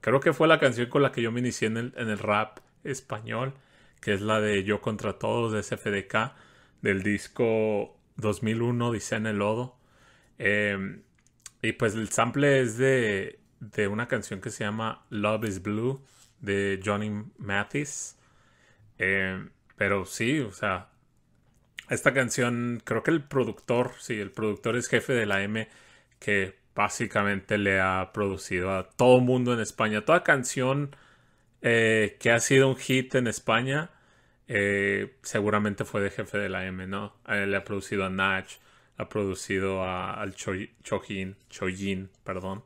Creo que fue la canción con la que yo me inicié en el, en el rap español, que es la de Yo contra Todos de SFDK, del disco 2001, Dice en el Lodo. Eh, y pues el sample es de, de una canción que se llama Love is Blue de Johnny Mathis. Eh, pero sí, o sea, esta canción, creo que el productor, sí, el productor es jefe de la M, que básicamente le ha producido a todo mundo en España. Toda canción eh, que ha sido un hit en España, eh, seguramente fue de jefe de la M, ¿no? Eh, le ha producido a Nach, ha producido a, al Chojin, Chojin, perdón,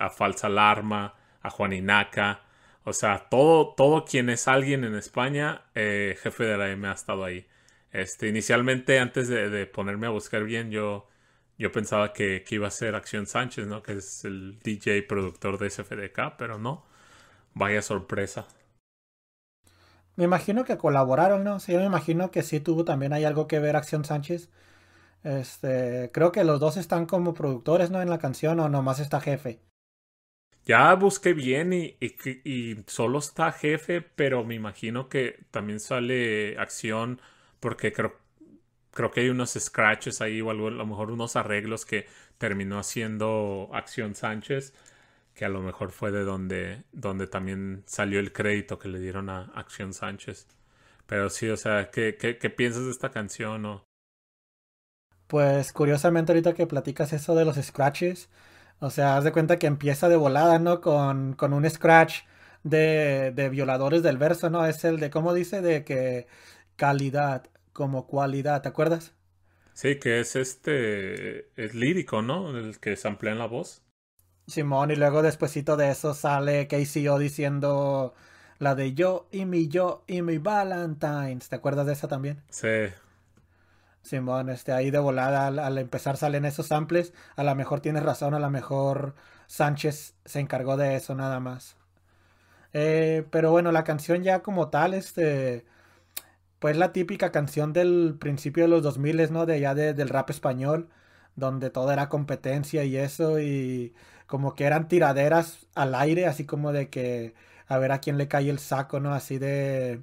a Falsa Alarma, a Juaninaka. O sea, todo, todo quien es alguien en España, jefe de la M ha estado ahí. Este, inicialmente, antes de, ponerme a buscar bien, yo, yo pensaba que, iba a ser Acción Sánchez, ¿no? Que es el DJ productor de SFDK, pero no. Vaya sorpresa. Me imagino que colaboraron, ¿no? Sí, yo me imagino que sí tuvo también hay algo que ver Acción Sánchez. Este, creo que los dos están como productores, ¿no? En la canción o nomás está jefe. Ya busqué bien y, y, solo está jefe, pero me imagino que también sale acción porque creo, creo que hay unos scratches ahí o algo, a lo mejor unos arreglos que terminó haciendo Acción Sánchez, que a lo mejor fue de donde, donde también salió el crédito que le dieron a Acción Sánchez. Pero sí, o sea, ¿qué, qué, qué piensas de esta canción? O... Pues curiosamente ahorita que platicas eso de los scratches, o sea, haz de cuenta que empieza de volada, ¿no? Con, con un scratch de, de violadores del verso, ¿no? Es el de, ¿cómo dice? De que calidad como cualidad, ¿te acuerdas? Sí, que es este, es lírico, ¿no? El que se emplea en la voz. Simón, y luego despuesito de eso sale KCO diciendo la de yo y mi yo y mi Valentines. ¿Te acuerdas de esa también? Sí. Simón, este, ahí de volada al, empezar salen esos samples. A lo mejor tienes razón, a lo mejor Sánchez se encargó de eso nada más. Eh, pero bueno, la canción ya como tal, este pues la típica canción del principio de los 2000, ¿no? De allá del rap español, donde todo era competencia y eso, y como que eran tiraderas al aire, así como de que a ver a quién le cae el saco, ¿no? Así de...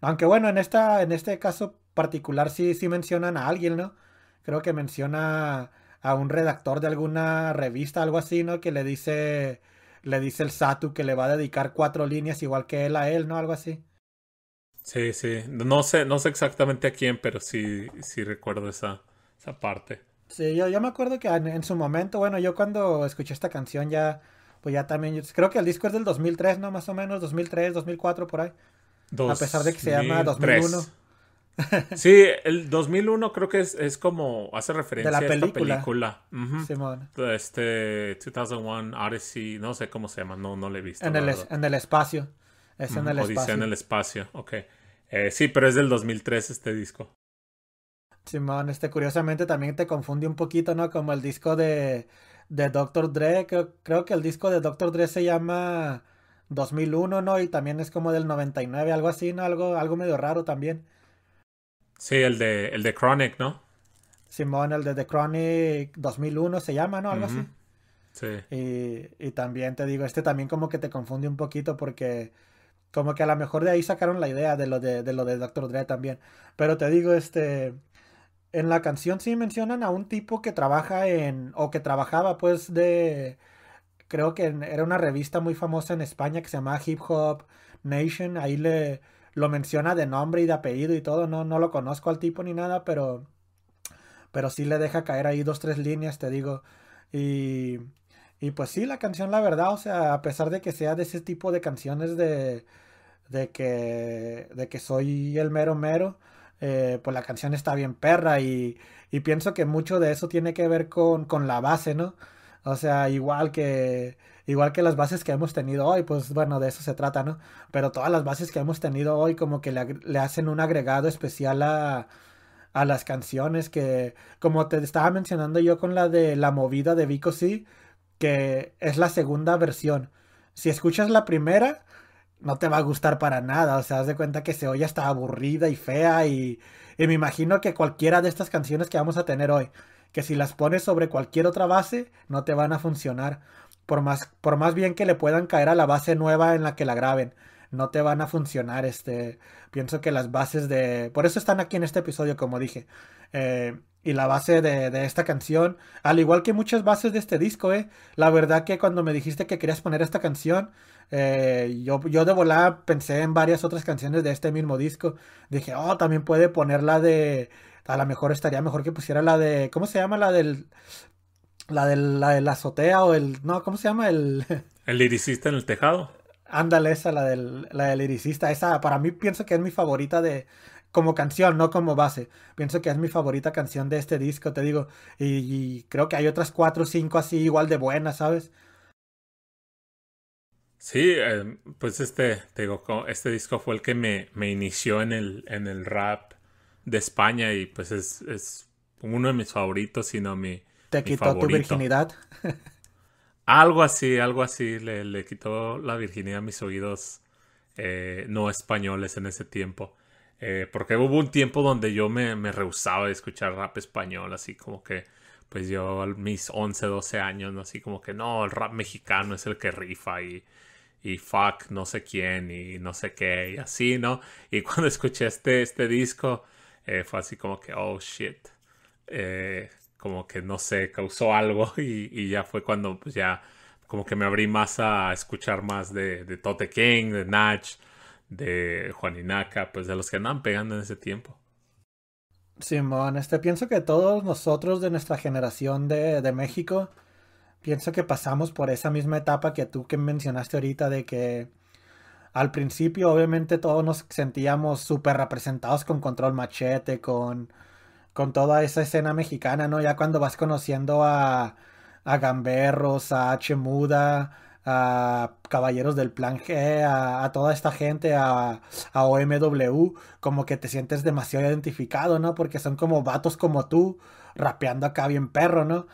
Aunque bueno, en, esta, en este caso particular sí, sí mencionan a alguien, ¿no? Creo que menciona a un redactor de alguna revista, algo así, ¿no? Que le dice, le dice el Satu que le va a dedicar cuatro líneas igual que él a él, ¿no? Algo así. Sí, sí. No sé, no sé exactamente a quién, pero sí, sí recuerdo esa, esa parte. Sí, yo, yo me acuerdo que en, su momento, bueno, yo cuando escuché esta canción ya, pues ya también, creo que el disco es del 2003, ¿no? Más o menos, 2003, 2004, por ahí. a pesar de que se llama 2001. sí, el 2001 creo que es, es como, hace referencia a esta película. Simón. Este, 2001 Odyssey, no sé cómo se llama, no, no le he visto. En, el, en el espacio. Es en el Odisea en el espacio, ok. Eh, sí, pero es del 2003 este disco. Simón, este curiosamente también te confunde un poquito, ¿no? Como el disco de, de Dr. Dre, creo, creo que el disco de Dr. Dre se llama 2001, ¿no? Y también es como del 99, algo así, ¿no? Algo, algo medio raro también. Sí, el de, el de Chronic, ¿no? Simón, el de The Chronic 2001 se llama, ¿no? Algo así. Sí. Y, y también te digo, este también como que te confunde un poquito porque como que a lo mejor de ahí sacaron la idea de lo de, de lo de Dr. Dre también. Pero te digo, este. En la canción sí mencionan a un tipo que trabaja en. o que trabajaba pues de. Creo que era una revista muy famosa en España que se llama Hip Hop Nation. Ahí le lo menciona de nombre y de apellido y todo. No, no lo conozco al tipo ni nada, pero. Pero sí le deja caer ahí dos, tres líneas, te digo. Y. Y pues sí, la canción, la verdad, o sea, a pesar de que sea de ese tipo de canciones de, de, que, de que soy el mero mero, eh, pues la canción está bien perra y, pienso que mucho de eso tiene que ver con, con la base, ¿no? O sea, igual que, igual que las bases que hemos tenido hoy, pues bueno, de eso se trata, ¿no? Pero todas las bases que hemos tenido hoy como que le, le hacen un agregado especial a, a las canciones que, como te estaba mencionando yo con la de la movida de Vico sí, que es la segunda versión. Si escuchas la primera, no te va a gustar para nada. O sea, haz de cuenta que se oye hasta aburrida y fea. Y, y, me imagino que cualquiera de estas canciones que vamos a tener hoy, que si las pones sobre cualquier otra base, no te van a funcionar. Por más, por más bien que le puedan caer a la base nueva en la que la graben. no te van a funcionar. Este, pienso que las bases de, por eso están aquí en este episodio, como dije. Eh, y la base de, de, esta canción, al igual que muchas bases de este disco, eh. La verdad que cuando me dijiste que querías poner esta canción, eh, yo, yo de volada pensé en varias otras canciones de este mismo disco. Dije, oh, también puede poner la de, a lo mejor estaría mejor que pusiera la de, ¿cómo se llama? La del, la del, la del azotea o el, no, ¿cómo se llama? El, el liricista en el tejado. Ándale, esa, la del, la del liricista. Esa para mí pienso que es mi favorita de, como canción, no como base. Pienso que es mi favorita canción de este disco, te digo. Y, y creo que hay otras cuatro o cinco así igual de buenas, ¿sabes? Sí, eh, pues este, te digo, este disco fue el que me, me inició en el, en el rap de España y pues es, es uno de mis favoritos, sino mi. ¿Te mi quitó favorito. tu virginidad? Algo así, algo así. Le, le quitó la virginidad a mis oídos eh, no españoles en ese tiempo. Eh, porque hubo un tiempo donde yo me, me rehusaba de escuchar rap español, así como que, pues yo a mis 11, 12 años, ¿no? así como que no, el rap mexicano es el que rifa y, y fuck no sé quién y no sé qué y así, ¿no? Y cuando escuché este, este disco, eh, fue así como que, oh shit, eh, como que no sé, causó algo y, y, ya fue cuando pues ya como que me abrí más a escuchar más de, de Tote King, de Natch, de Juaninaca, pues de los que andaban pegando en ese tiempo. Simón, este pienso que todos nosotros de nuestra generación de, de México, pienso que pasamos por esa misma etapa que tú que mencionaste ahorita de que al principio obviamente todos nos sentíamos súper representados con Control Machete, con, con toda esa escena mexicana, ¿no? Ya cuando vas conociendo a, a Gamberros, a H. Muda, a Caballeros del Plan G, a, a toda esta gente, a, a, OMW, como que te sientes demasiado identificado, ¿no? Porque son como vatos como tú, rapeando acá bien perro, ¿no?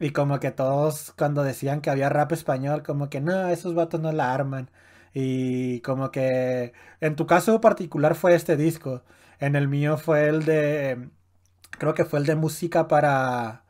Y como que todos cuando decían que había rap español, como que no, esos vatos no la arman. Y como que en tu caso particular fue este disco. En el mío fue el de. Creo que fue el de música para.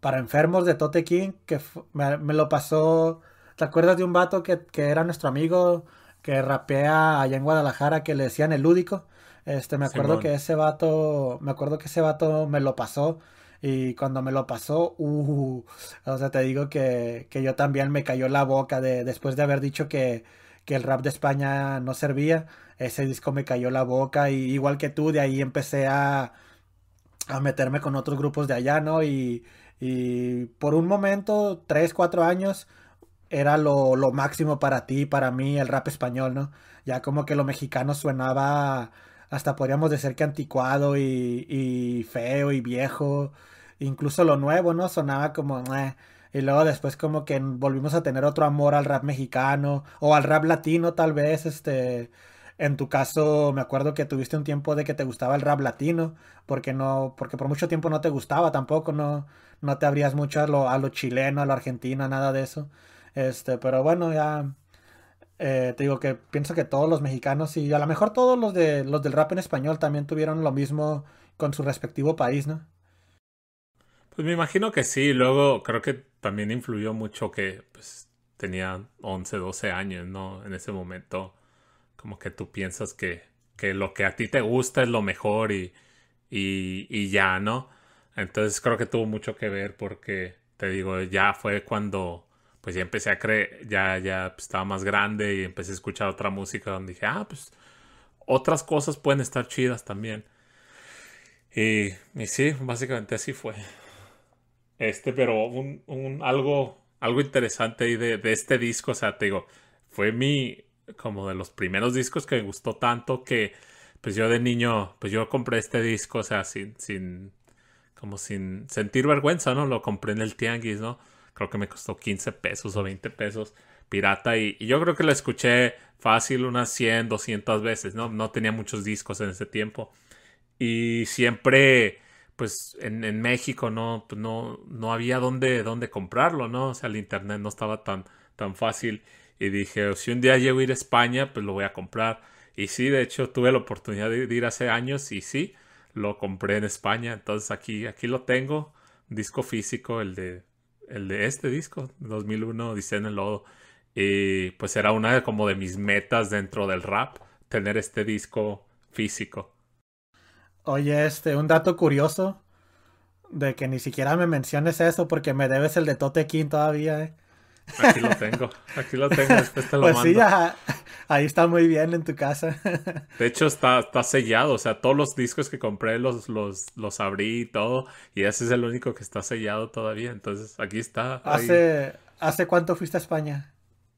Para enfermos de Tote King. Que me, me, lo pasó. ¿Te acuerdas de un vato que, que, era nuestro amigo? Que rapea allá en Guadalajara. Que le decían el lúdico. Este, me acuerdo Simón. que ese vato. Me acuerdo que ese vato me lo pasó. Y cuando me lo pasó, uh, o sea, te digo que, que yo también me cayó la boca de, después de haber dicho que, que el rap de España no servía. Ese disco me cayó la boca y igual que tú, de ahí empecé a, a meterme con otros grupos de allá, ¿no? Y, y por un momento, tres, cuatro años, era lo, lo, máximo para ti, para mí, el rap español, ¿no? Ya como que lo mexicano sonaba hasta podríamos decir que anticuado y, y feo y viejo. Incluso lo nuevo, ¿no? Sonaba como... Y luego después como que volvimos a tener otro amor al rap mexicano o al rap latino tal vez, este... En tu caso, me acuerdo que tuviste un tiempo de que te gustaba el rap latino, porque no, porque por mucho tiempo no te gustaba tampoco, no, no te abrías mucho a lo, a lo chileno, a lo argentino, nada de eso. Este, pero bueno, ya eh, te digo que pienso que todos los mexicanos y a lo mejor todos los de los del rap en español también tuvieron lo mismo con su respectivo país, ¿no? Pues me imagino que sí, luego creo que también influyó mucho que pues tenía 11, 12 años, ¿no? En ese momento como que tú piensas que, que lo que a ti te gusta es lo mejor y, y, y ya, ¿no? Entonces creo que tuvo mucho que ver porque, te digo, ya fue cuando pues ya empecé a creer, ya, ya pues, estaba más grande y empecé a escuchar otra música donde dije, ah, pues otras cosas pueden estar chidas también. Y, y sí, básicamente así fue. Este, pero un, un algo, algo interesante ahí de, de, este disco, o sea, te digo, fue mi, como de los primeros discos que me gustó tanto que, pues yo de niño, pues yo compré este disco, o sea, sin, sin, como sin sentir vergüenza, ¿no? Lo compré en el tianguis, ¿no? Creo que me costó 15 pesos o 20 pesos pirata y, y, yo creo que lo escuché fácil unas 100, 200 veces, ¿no? No tenía muchos discos en ese tiempo y siempre pues en, en México no, no, no había dónde, dónde comprarlo, ¿no? O sea, el internet no estaba tan, tan fácil y dije, si un día llego a ir a España, pues lo voy a comprar. Y sí, de hecho tuve la oportunidad de, de ir hace años y sí, lo compré en España, entonces aquí, aquí lo tengo, disco físico, el de el de este disco, 2001, Dice en el Lodo. Y pues era una de, como de mis metas dentro del rap, tener este disco físico. Oye, este, un dato curioso de que ni siquiera me menciones eso porque me debes el de Tote King todavía, ¿eh? Aquí lo tengo, aquí lo tengo, después te lo Pues mando. sí, ahí está muy bien en tu casa. De hecho, está, está sellado. O sea, todos los discos que compré los, los, los abrí y todo. Y ese es el único que está sellado todavía. Entonces, aquí está. ahí. ¿Hace, ¿Hace cuánto fuiste a España?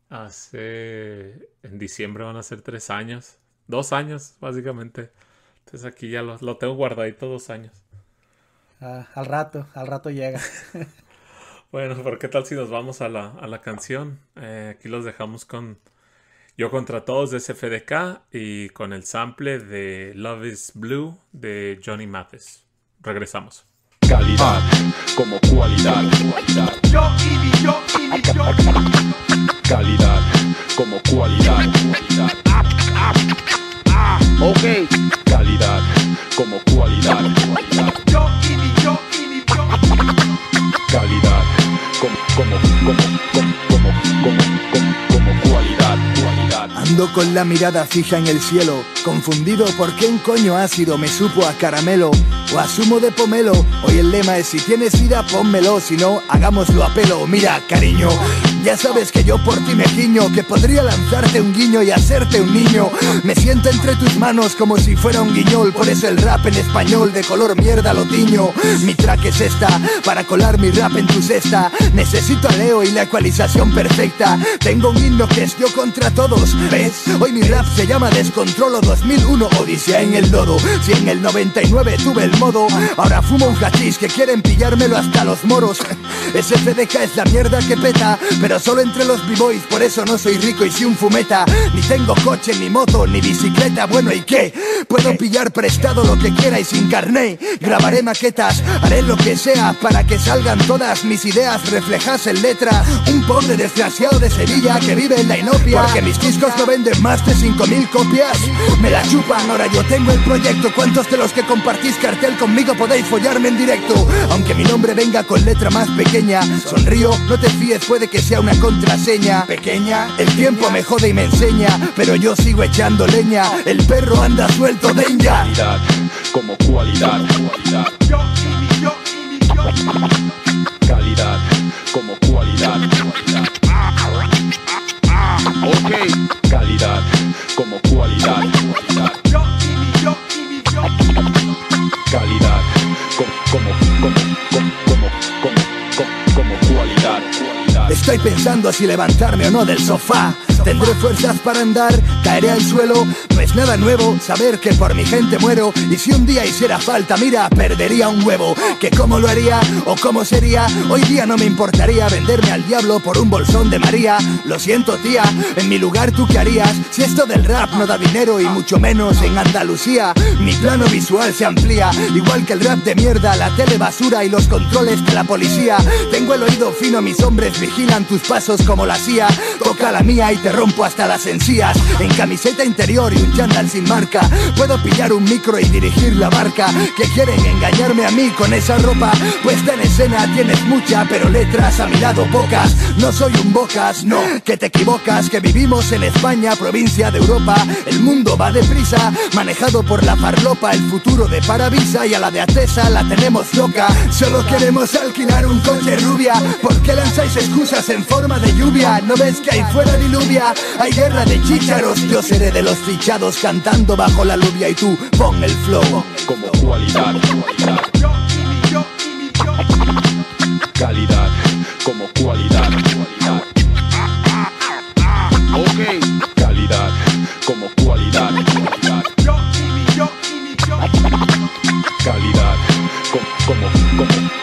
Hace. En diciembre van a ser tres años. Dos años, básicamente. Entonces, aquí ya lo, lo tengo guardadito dos años. Ah, al rato, al rato llega. Bueno, pero ¿qué tal si nos vamos a la, a la canción? Eh, aquí los dejamos con Yo contra todos de SFDK y con el sample de Love is Blue de Johnny Mathis. Regresamos. Calidad como cualidad. Yo y yo y yo. Calidad como cualidad. Ok. Calidad como cualidad. Con la mirada fija en el cielo, confundido por qué un coño ácido me supo a caramelo o a zumo de pomelo. Hoy el lema es si tienes vida, pónmelo, si no, hagámoslo a pelo. Mira, cariño, ya sabes que yo por ti me giño, que podría lanzarte un guiño y hacerte un niño. Me siento entre tus manos como si fuera un guiñol, por eso el rap en español de color mierda lo tiño. Mi track es esta, para colar mi rap en tu cesta. Necesito a Leo y la ecualización perfecta. Tengo un himno que es yo contra todos, ¿ves? Hoy mi rap se llama Descontrolo 2001 Odisea en el lodo. Si en el 99 tuve el modo, ahora fumo un hachís que quieren pillármelo hasta los moros. SFDK es la mierda que peta, solo entre los b-boys, por eso no soy rico y si un fumeta. Ni tengo coche, ni moto, ni bicicleta, bueno, ¿y qué? Puedo pillar prestado lo que quiera y sin carné. Grabaré maquetas, haré lo que sea para que salgan todas mis ideas reflejas en letra. Un pobre desgraciado de Sevilla que vive en la inopia. Porque mis discos no venden más de 5000 copias. Me la chupan, ahora yo tengo el proyecto. ¿Cuántos de los que compartís cartel conmigo podéis follarme en directo? Aunque mi nombre venga con letra más pequeña, sonrío, no te fíes, puede que sea una contraseña. Pequeña, el tiempo me jode y me enseña, pero yo sigo echando leña. El perro anda suelto de. Calidad como cualidad. Cualidad. Yo yo yo. Calidad como cualidad. Cualidad. Ok. Calidad como cualidad. Cualidad. Yo yo yo. Calidad como como como Estoy pensando si levantarme o no del sofá. Tendré fuerzas para andar, caeré al suelo. No es nada nuevo saber que por mi gente muero. Y si un día hiciera falta, mira, perdería un huevo. Que cómo lo haría o cómo sería. Hoy día no me importaría venderme al diablo por un bolsón de María. Lo siento, tía, en mi lugar tú qué harías. Si esto del rap no da dinero y mucho menos en Andalucía. Mi plano visual se amplía, igual que el rap de mierda, la tele basura y los controles de la policía. Tengo el oído fino, mis hombres vigilan tus pasos como la CIA. Toca la mía y te rompo hasta las encías. En camiseta interior y un chándal sin marca. Puedo pillar un micro y dirigir la barca. Que quieren engañarme a mí con esa ropa. Puesta en escena tienes mucha, pero letras a mi lado pocas. No soy un bocas, no, que te equivocas. Que vivimos en España, provincia de Europa. El mundo va deprisa, manejado por la farlopa. El futuro de Paravisa y a la de Atesa la tenemos loca. Solo queremos alquilar un coche rubia. ¿Por qué lanzáis excusas en forma de lluvia? ¿No ves que ahí fuera diluvia? Hay guerra de chícharos. Yo seré de los fichados cantando bajo la lluvia y tú pon el flow. como cualidad. Calidad como cualidad. Cualidad. Ok. Calidad como cualidad. Cualidad. Calidad como como como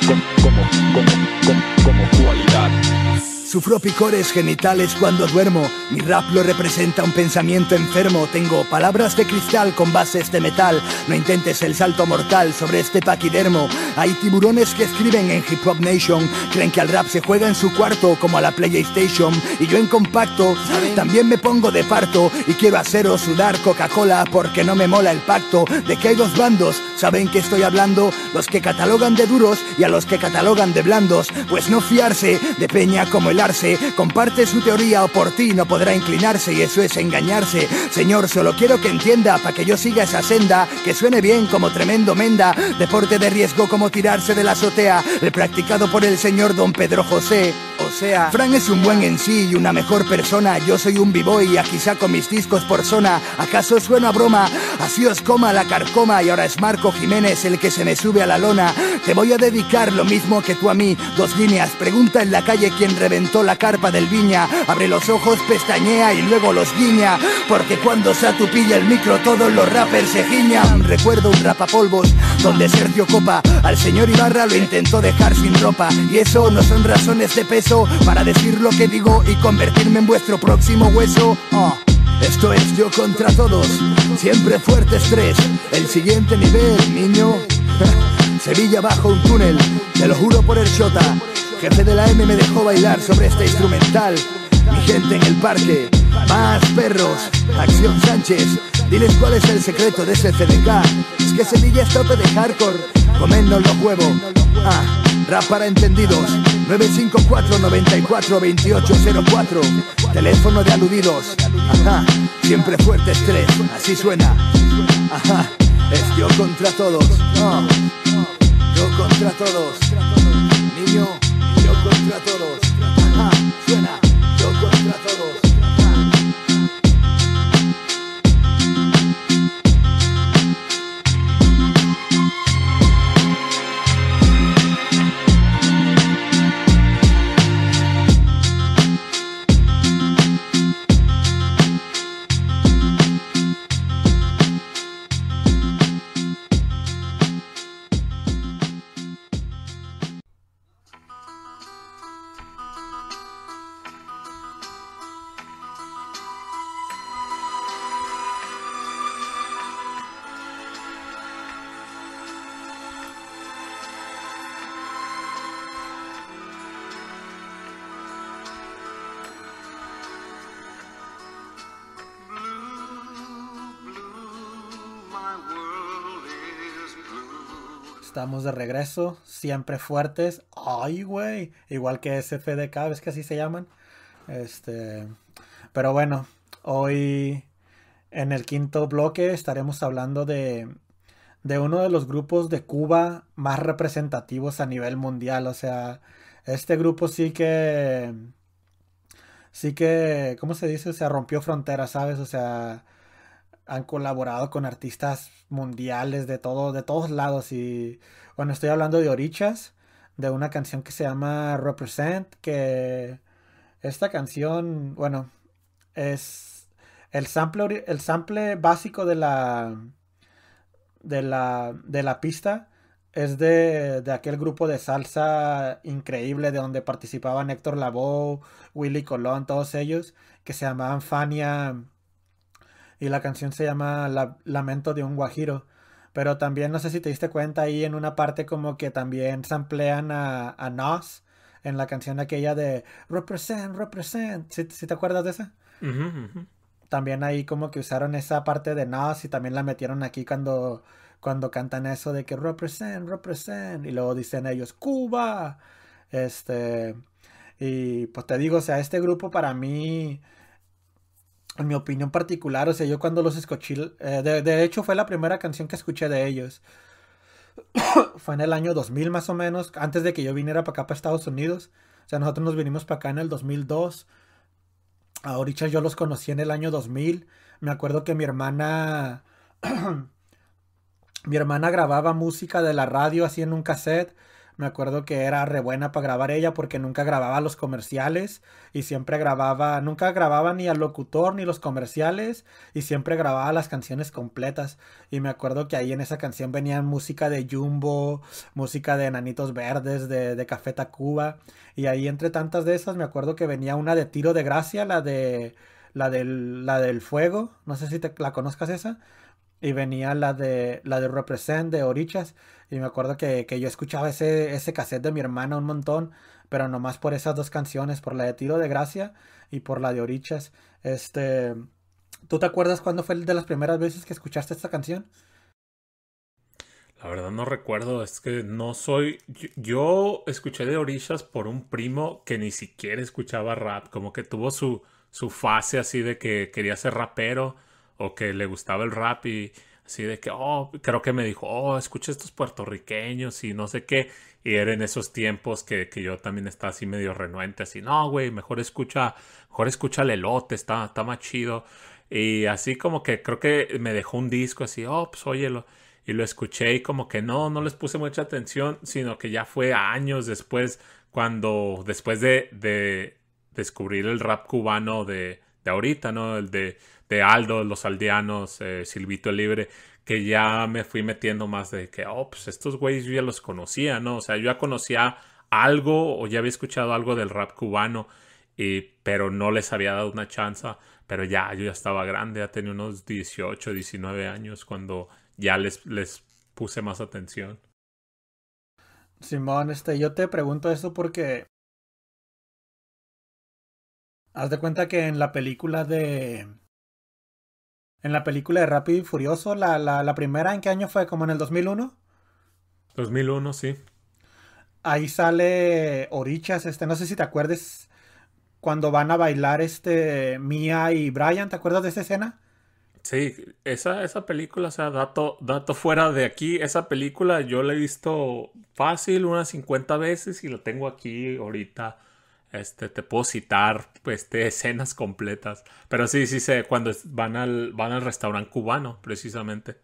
Sufro picores genitales cuando duermo. Mi rap lo representa un pensamiento enfermo. Tengo palabras de cristal con bases de metal. No intentes el salto mortal sobre este paquidermo. Hay tiburones que escriben en Hip Hop Nation. Creen que al rap se juega en su cuarto como a la PlayStation. Y yo en compacto también me pongo de parto. Y quiero haceros sudar Coca-Cola porque no me mola el pacto de que hay dos bandos. ¿Saben que estoy hablando? Los que catalogan de duros y a los que catalogan de blandos. Pues no fiarse de peña como el comparte su teoría o por ti no podrá inclinarse y eso es engañarse. Señor, solo quiero que entienda para que yo siga esa senda, que suene bien como tremendo menda, deporte de riesgo como tirarse de la azotea, el practicado por el señor don Pedro José. O sea, Fran es un buen en sí y una mejor persona. Yo soy un b-boy y aquí saco mis discos por zona. ¿Acaso suena broma? Así os coma la carcoma y ahora es Marco Jiménez el que se me sube a la lona. Te voy a dedicar lo mismo que tú a mí. Dos líneas. Pregunta en la calle quién reventó la carpa del viña. Abre los ojos, pestañea y luego los guiña. Porque cuando se atupilla el micro todos los rappers se giñan. Recuerdo un rapapolvos donde Sergio Copa al señor Ibarra lo intentó dejar sin ropa. Y eso no son razones de peso para decir lo que digo y convertirme en vuestro próximo hueso. Oh. Esto es yo contra todos, siempre fuerte estrés. El siguiente nivel, niño. Sevilla bajo un túnel, te lo juro por el Shota. Jefe de la M me dejó bailar sobre este instrumental. Mi gente en el parque, más perros. Acción Sánchez, diles cuál es el secreto de ese CDK. Es que Sevilla es tope de hardcore, comernos los huevos. Ah, rap para entendidos. 954 94 2804 Teléfono de aludidos. Ajá, siempre fuerte estrés, así suena. Ajá, es yo contra todos. Yo contra todos. Niño, yo contra todos. Ajá, suena, De regreso, siempre fuertes. Ay, güey. Igual que SFDK, ¿ves que así se llaman? Este. Pero bueno, hoy en el quinto bloque estaremos hablando de, de uno de los grupos de Cuba más representativos a nivel mundial. O sea, este grupo sí que. Sí que. ¿Cómo se dice? O sea, rompió fronteras, ¿sabes? O sea han colaborado con artistas mundiales de todo, de todos lados. Y bueno, estoy hablando de Orichas, de una canción que se llama Represent, que esta canción, bueno, es el sample, el sample básico de la de la, de la pista es de, de, aquel grupo de salsa increíble de donde participaban Héctor Lavoe, Willy Colón, todos ellos, que se llamaban Fania y la canción se llama Lamento de un Guajiro. Pero también no sé si te diste cuenta ahí en una parte como que también samplean a, a Nas en la canción aquella de Represent, Represent. ¿Sí, te acuerdas de esa? También ahí como que usaron esa parte de Nas y también la metieron aquí cuando, cuando cantan eso de que Represent, Represent. Y luego dicen ellos, Cuba. Este. Y pues te digo, o sea, este grupo para mí en mi opinión particular, o sea, yo cuando los escuché, eh, de, hecho fue la primera canción que escuché de ellos. fue en el año 2000 más o menos, antes de que yo viniera para acá, para Estados Unidos. O sea, nosotros nos vinimos para acá en el 2002. Ahorita yo los conocí en el año 2000. Me acuerdo que mi hermana... mi hermana grababa música de la radio así en un cassette me acuerdo que era re buena para grabar ella porque nunca grababa los comerciales y siempre grababa, nunca grababa ni al locutor ni los comerciales y siempre grababa las canciones completas. Y me acuerdo que ahí en esa canción venían música de Jumbo, música de Enanitos Verdes, de, de Café Tacuba. Y ahí entre tantas de esas me acuerdo que venía una de Tiro de Gracia, la de la del, la del fuego, no sé si te, la conozcas esa. Y venía la de la de Represent de Orichas. Y me acuerdo que, yo escuchaba ese, ese cassette de mi hermana un montón, pero nomás por esas dos canciones, por la de Tiro de Gracia y por la de Orichas. Este, ¿Tú te acuerdas cuándo fue de las primeras veces que escuchaste esta canción? La verdad no recuerdo, es que no soy... Yo, yo escuché de Orishas por un primo que ni siquiera escuchaba rap, como que tuvo su, su fase así de que quería ser rapero o que le gustaba el rap y así de que, oh, creo que me dijo, oh, escucha estos puertorriqueños y no sé qué. Y era en esos tiempos que, que yo también estaba así medio renuente, así, no, güey, mejor escucha, mejor escucha el elote, está, está más chido. Y así como que creo que me dejó un disco así, oh, pues óyelo. Y lo escuché y como que no, no les puse mucha atención, sino que ya fue años después, cuando, después de, de descubrir el rap cubano de, de ahorita, ¿no? El de, de Aldo, Los Aldeanos, eh, Silvito Libre, que ya me fui metiendo más de que, oh, pues estos güeyes yo ya los conocía, ¿no? O sea, yo ya conocía algo o ya había escuchado algo del rap cubano, y, pero no les había dado una chance. Pero ya, yo ya estaba grande, ya tenía unos 18, 19 años cuando ya les, les puse más atención. Simón, este, yo te pregunto eso porque haz de cuenta que en la película de en la película de Rápido y Furioso, la, la, la primera, ¿en qué año fue? ¿Como en el 2001? 2001, sí. Ahí sale Orichas, este, no sé si te acuerdes cuando van a bailar este Mia y Brian, ¿te acuerdas de esa escena? Sí, esa, esa película, o sea, dato, dato fuera de aquí, esa película yo la he visto fácil unas 50 veces y la tengo aquí ahorita. Este, te puedo citar de escenas completas. Pero sí, sí sé, cuando van al, van al restaurante cubano, precisamente.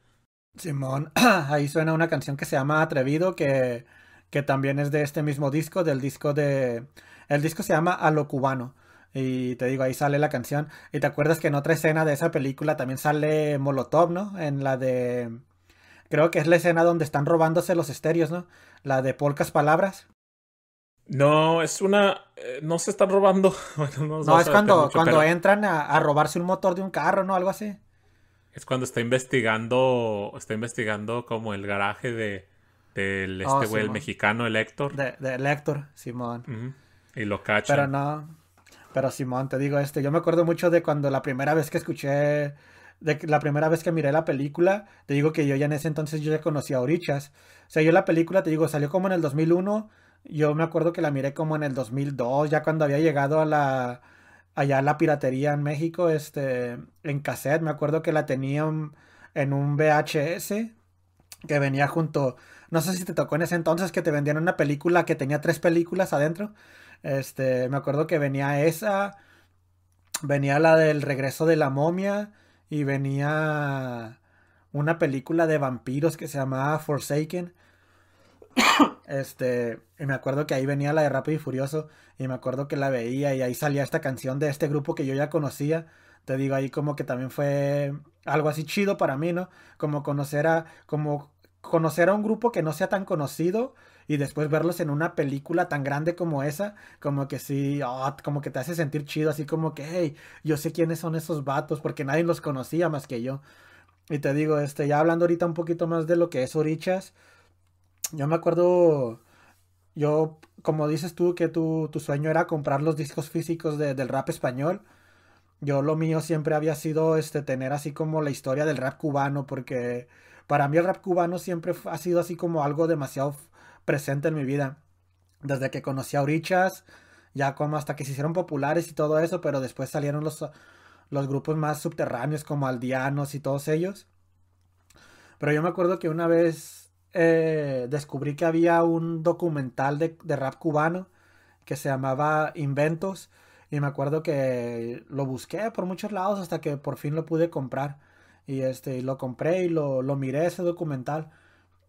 Simón, ahí suena una canción que se llama Atrevido, que, que también es de este mismo disco, del disco de... El disco se llama A lo cubano. Y te digo, ahí sale la canción. Y te acuerdas que en otra escena de esa película también sale Molotov, ¿no? En la de... Creo que es la escena donde están robándose los estéreos, ¿no? La de Polcas Palabras. No, es una. eh, no se están robando. Bueno, no, No, es cuando, mucho, cuando pero entran a, a robarse un motor de un carro, ¿no? Algo así. Es cuando está investigando. Está investigando como el garaje de. Del Oh, este güey, el mexicano, el Héctor. De, de Lector, Simón. Y lo cachan. Pero no. Pero Simón, te digo, este, yo me acuerdo mucho de cuando la primera vez que escuché, de la primera vez que miré la película, te digo que yo ya en ese entonces yo ya conocía a Orichas. O sea, yo la película, te digo, salió como en el 2001, yo me acuerdo que la miré como en el 2002, ya cuando había llegado a la, allá a la piratería en México, este, en cassette, me acuerdo que la tenían en un VHS que venía junto, no sé si te tocó en ese entonces que te vendían una película que tenía tres películas adentro. Este, me acuerdo que venía esa, venía la del regreso de la momia y venía una película de vampiros que se llamaba Forsaken. Este, y me acuerdo que ahí venía la de Rápido y Furioso y me acuerdo que la veía y ahí salía esta canción de este grupo que yo ya conocía. Te digo ahí como que también fue algo así chido para mí, ¿no? Como conocer a como conocer a un grupo que no sea tan conocido y después verlos en una película tan grande como esa, como que sí, ah, como que te hace sentir chido, así como que, hey, yo sé quiénes son esos vatos porque nadie los conocía más que yo. Y te digo, este, ya hablando ahorita un poquito más de lo que es Orichas, yo me acuerdo, yo, como dices tú, que tu, tu sueño era comprar los discos físicos de- del rap español. Yo lo mío siempre había sido este tener así como la historia del rap cubano, porque para mí el rap cubano siempre ha sido así como algo demasiado presente en mi vida. Desde que conocí a Orichas, ya como hasta que se hicieron populares y todo eso, pero después salieron los, los grupos más subterráneos como Aldeanos y todos ellos. Pero yo me acuerdo que una vez eh, descubrí que había un documental de, de rap cubano que se llamaba Inventos. Y me acuerdo que lo busqué por muchos lados hasta que por fin lo pude comprar. Y este, lo compré y lo, lo miré ese documental.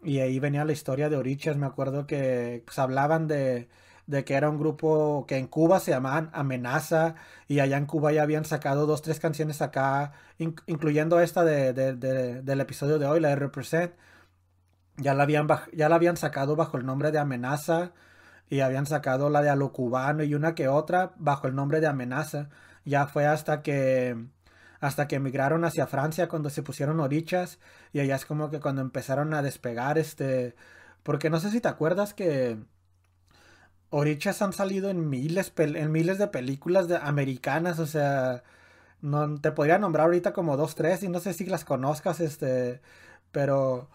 Y ahí venía la historia de Orichas. Me acuerdo que pues, hablaban de, de que era un grupo que en Cuba se llamaban Amenaza. Y allá en Cuba ya habían sacado dos, tres canciones acá, in- incluyendo esta de- del episodio de hoy, la de Represent. Ya la habían, ya la habían sacado bajo el nombre de Amenaza. Y habían sacado la de A lo cubano y una que otra bajo el nombre de Amenaza. Ya fue hasta que hasta que emigraron hacia Francia cuando se pusieron orichas y allá es como que cuando empezaron a despegar este porque no sé si te acuerdas que orichas han salido en miles en miles de películas de americanas, o sea, no te podría nombrar ahorita como dos tres y no sé si las conozcas este, pero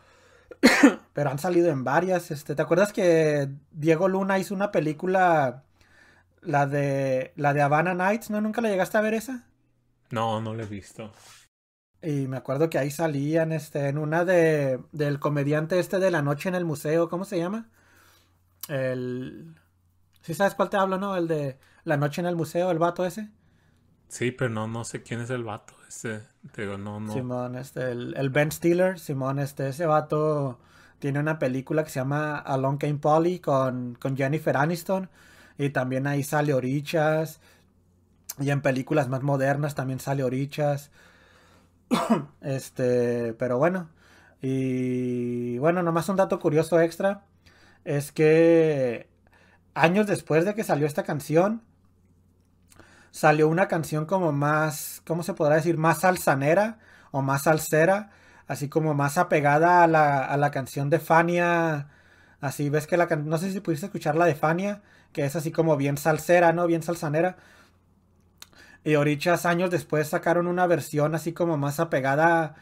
pero han salido en varias. Este, ¿te acuerdas que Diego Luna hizo una película, la de la de Havana Nights? ¿No? ¿Nunca la llegaste a ver esa? No, no la he visto. Y me acuerdo que ahí salían, este, en una de del comediante este de la noche en el museo, ¿cómo se llama? El ¿Sí sabes cuál te hablo, no? El de la noche en el museo, el vato ese. Sí, pero no, no sé quién es el vato. Ese, digo, no, no. Simón, este, el, el Ben Stiller, Simón, este, ese vato tiene una película que se llama Along Came Polly con, con Jennifer Aniston. Y también ahí sale Orichas. Y en películas más modernas también sale Orichas. este, pero bueno. Y bueno, nomás un dato curioso extra. Es que años después de que salió esta canción, salió una canción como más, ¿cómo se podrá decir? Más salsanera o más salsera, así como más apegada a la, a la canción de Fania. Así ves que la no sé si pudiste escuchar la de Fania, que es así como bien salsera, ¿no? Bien salsanera. Y Orichas años después sacaron una versión así como más apegada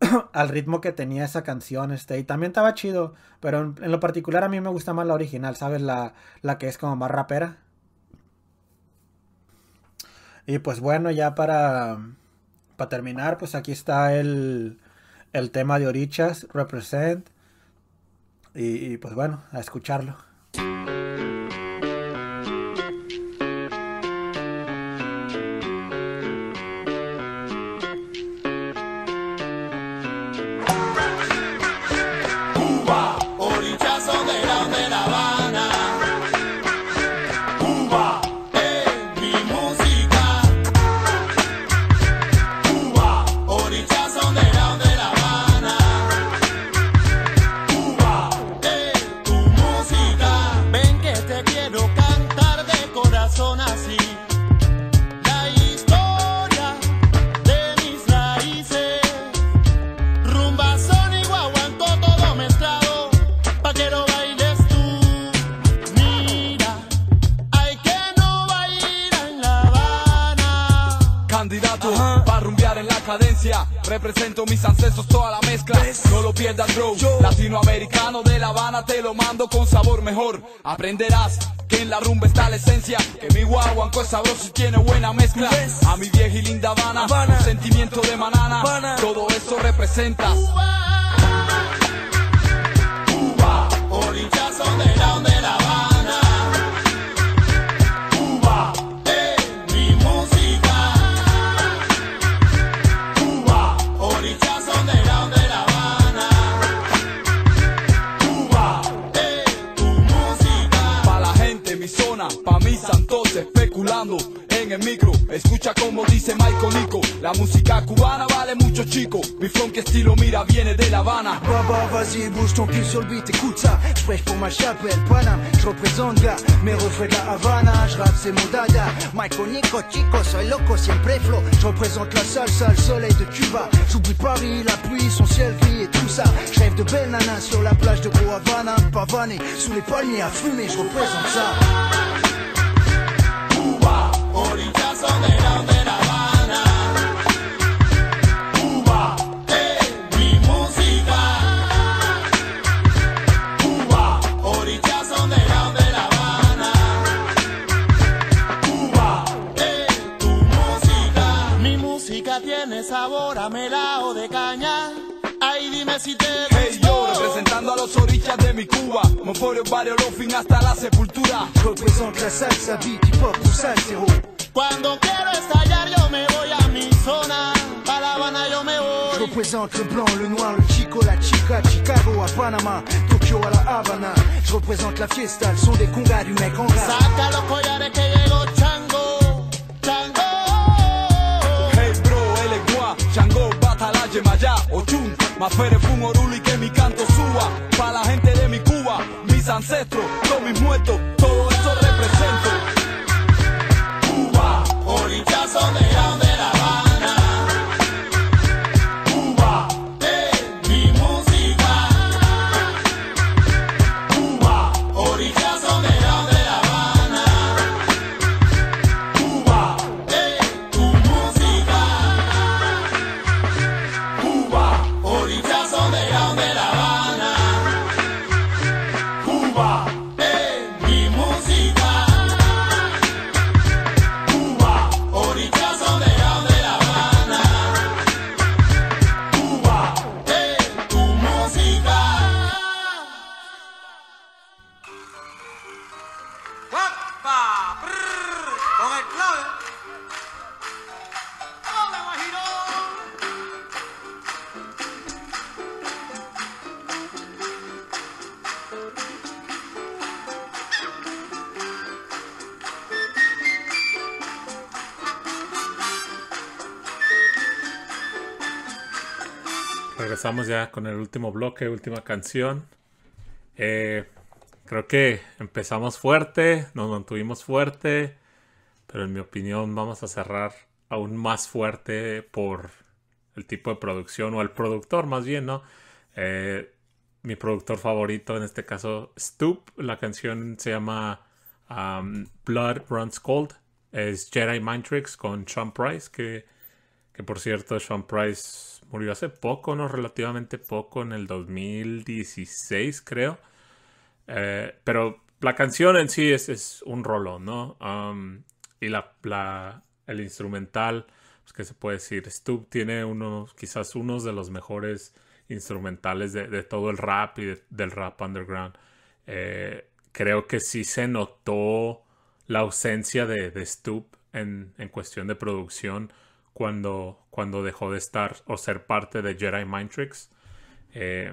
al ritmo que tenía esa canción, este, y también estaba chido, pero en, en lo particular a mí me gusta más la original, ¿sabes? La, la que es como más rapera. Y pues bueno, ya para, para terminar, pues aquí está el, el tema de Orichas, Represent, y, y pues bueno, a escucharlo. En la cadencia. Represento mis ancestros, toda la mezcla. No lo pierdas, bro. Latinoamericano de La Habana te lo mando con sabor mejor. Aprenderás que en la rumba está la esencia. Que mi guaguanco es sabroso y tiene buena mezcla. A mi vieja y linda Habana, un sentimiento de manana. Todo eso representa. Cuba, orillas underground de La en el micro. Escucha como dice Michael Nico, la música cubana vale mucho chico. Mi funk estilo mira viene de La Habana. Baba, vas-y, bouge ton cul sur le beat, écoute ça. Je prêche pour ma chapelle, Paname. Je représente gars, mes refrains de la Havana. Je rappe, c'est mon dada. Michael Nico, chico, soy loco, siempre flow. Je représente la salsa, le soleil de Cuba. J'oublie Paris, la pluie, son ciel gris et tout ça. Je rêve de belles nanas sur la plage de Gros Havana. Pavané, sous les palmiers à fumer, je représente ça. Sabor a melao de caña Ay, dime si te Hey yo, representando a los orillas de mi Cuba. Moforio, barrio, fin hasta la sepultura. Je représente la salsa, beat, hip hop, tout ça, zéro. Cuando quiero estallar yo me voy a mi zona Pa' La Habana yo me Je voy représente le blanc, le noir, le chico, la chica, Chicago à Panama, Tokyo à la Havana. Je représente la fiesta, le son des congas du mec en rap. Saca los collares que llegó Batala, Yemayá, Ochun, Mafere, Fun, Oruli, que mi canto suba. Pa' la gente de mi Cuba, mis ancestros, todos mis muertos, regresamos ya con el último bloque, última canción. Eh, creo que empezamos fuerte, nos mantuvimos fuerte, pero en mi opinión vamos a cerrar aún más fuerte por el tipo de producción o el productor más bien, ¿no? Eh, mi productor favorito en este caso, Stoop, la canción se llama um, Blood Runs Cold, es Jedi Mind Tricks con Sean Price, que, que por cierto Sean Price murió hace poco, ¿no? Relativamente poco, en el 2016 creo. Eh, pero la canción en sí es, es un rollo, ¿no? Um, y la, la, el instrumental, pues que se puede decir, Stu tiene unos, quizás unos de los mejores instrumentales de, de todo el rap y del rap underground. Eh, creo que sí se notó la ausencia de, de en, en, cuestión de producción cuando, cuando dejó de estar o ser parte de Jedi Mind Tricks. Eh,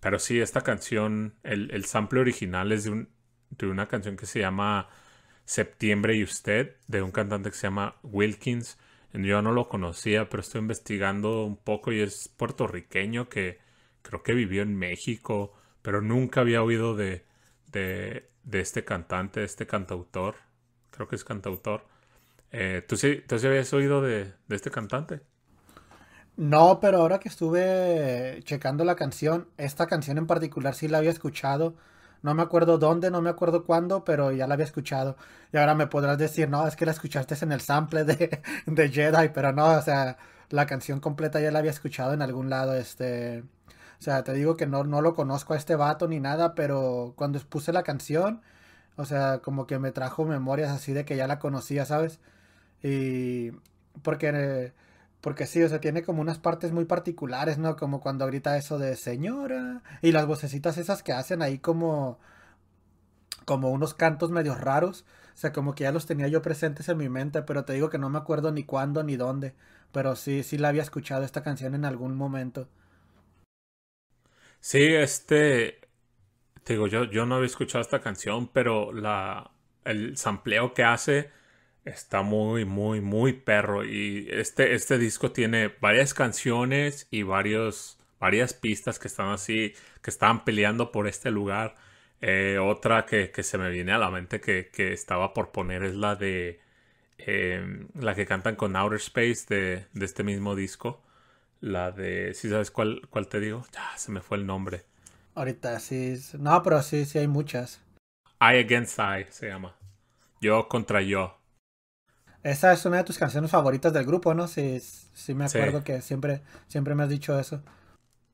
pero sí, esta canción, el, el sample original es de, un, de, una canción que se llama Septiembre y Usted, de un cantante que se llama Wilkins. Yo no lo conocía, pero estoy investigando un poco y es puertorriqueño que creo que vivió en México, pero nunca había oído de, de, de este cantante, de este cantautor. Creo que es cantautor. Eh, ¿tú, sí, ¿Tú sí habías oído de, de este cantante? No, pero ahora que estuve checando la canción, esta canción en particular sí la había escuchado. No me acuerdo dónde, no me acuerdo cuándo, pero ya la había escuchado. Y ahora me podrás decir, no, es que la escuchaste en el sample de, de Jedi, pero no, o sea, la canción completa ya la había escuchado en algún lado, este... O sea, te digo que no, no lo conozco a este vato ni nada, pero cuando puse la canción, o sea, como que me trajo memorias así de que ya la conocía, ¿sabes? Y porque porque sí, o sea, tiene como unas partes muy particulares, ¿no? Como cuando grita eso de señora. Y las vocecitas esas que hacen ahí como. como unos cantos medio raros. O sea, como que ya los tenía yo presentes en mi mente, pero te digo que no me acuerdo ni cuándo ni dónde. Pero sí, sí la había escuchado esta canción en algún momento. Sí, este. Te digo, yo, yo no había escuchado esta canción, pero la. el sampleo que hace está muy, muy, muy perro. Y este, este disco tiene varias canciones y varios, varias pistas que están así, que estaban peleando por este lugar. Eh, otra que, que, se me viene a la mente que, que estaba por poner es la de eh, la que cantan con Outer Space de, de, este mismo disco. La de, si sabes cuál, cuál te digo, ya se me fue el nombre. Ahorita sí, no, pero sí, sí hay muchas. I Against I se llama. Yo contra yo. Esa es una de tus canciones favoritas del grupo, ¿no? Sí, sí me acuerdo sí. que siempre, siempre me has dicho eso.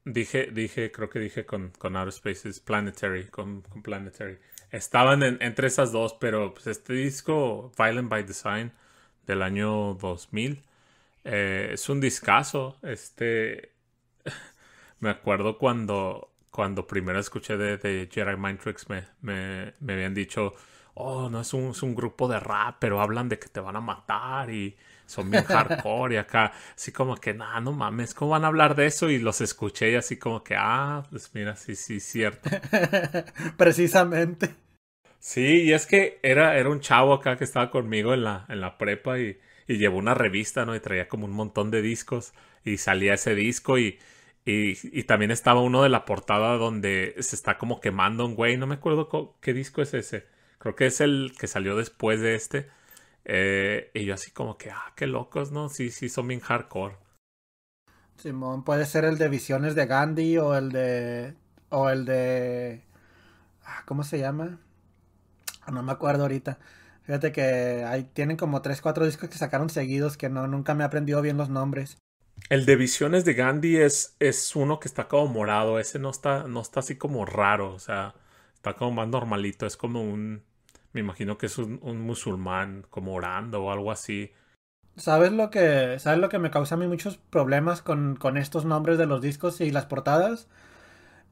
Dije, dije, creo que dije con, con Outer Spaces, Planetary, con, con Planetary. Estaban en, entre esas dos, pero pues este disco, Violent by Design, del año 2000, eh, es un discazo. Este, me acuerdo cuando, cuando primero escuché de, de Jedi Mind Tricks, me, me, me habían dicho oh, no es un, es un, grupo de rap, pero hablan de que te van a matar y son bien hardcore y acá, así como que, nah, no mames, ¿cómo van a hablar de eso? Y los escuché y así como que, ah, pues mira, sí, sí, cierto. Precisamente. Sí, y es que era, era un chavo acá que estaba conmigo en la, en la prepa y, y llevó una revista, ¿no? Y traía como un montón de discos y salía ese disco y... Y, y, también estaba uno de la portada donde se está como quemando un güey. No me acuerdo qué disco es ese. Creo que es el que salió después de este. Eh, y yo así como que, ah, qué locos, ¿no? Sí, sí, son bien hardcore. Simón, puede ser el de Visiones de Gandhi o el de... O el de... Ah, ¿Cómo se llama? No me acuerdo ahorita. Fíjate que hay, tienen como 3, 4 discos que sacaron seguidos que no, nunca me he aprendido bien los nombres. El de Visiones de Gandhi es, es uno que está como morado. Ese no está, no está así como raro. O sea, está como más normalito. Es como un me imagino que es un, un, musulmán como orando o algo así. ¿Sabes lo que, ¿sabes lo que me causa a mí muchos problemas con, con estos nombres de los discos y las portadas?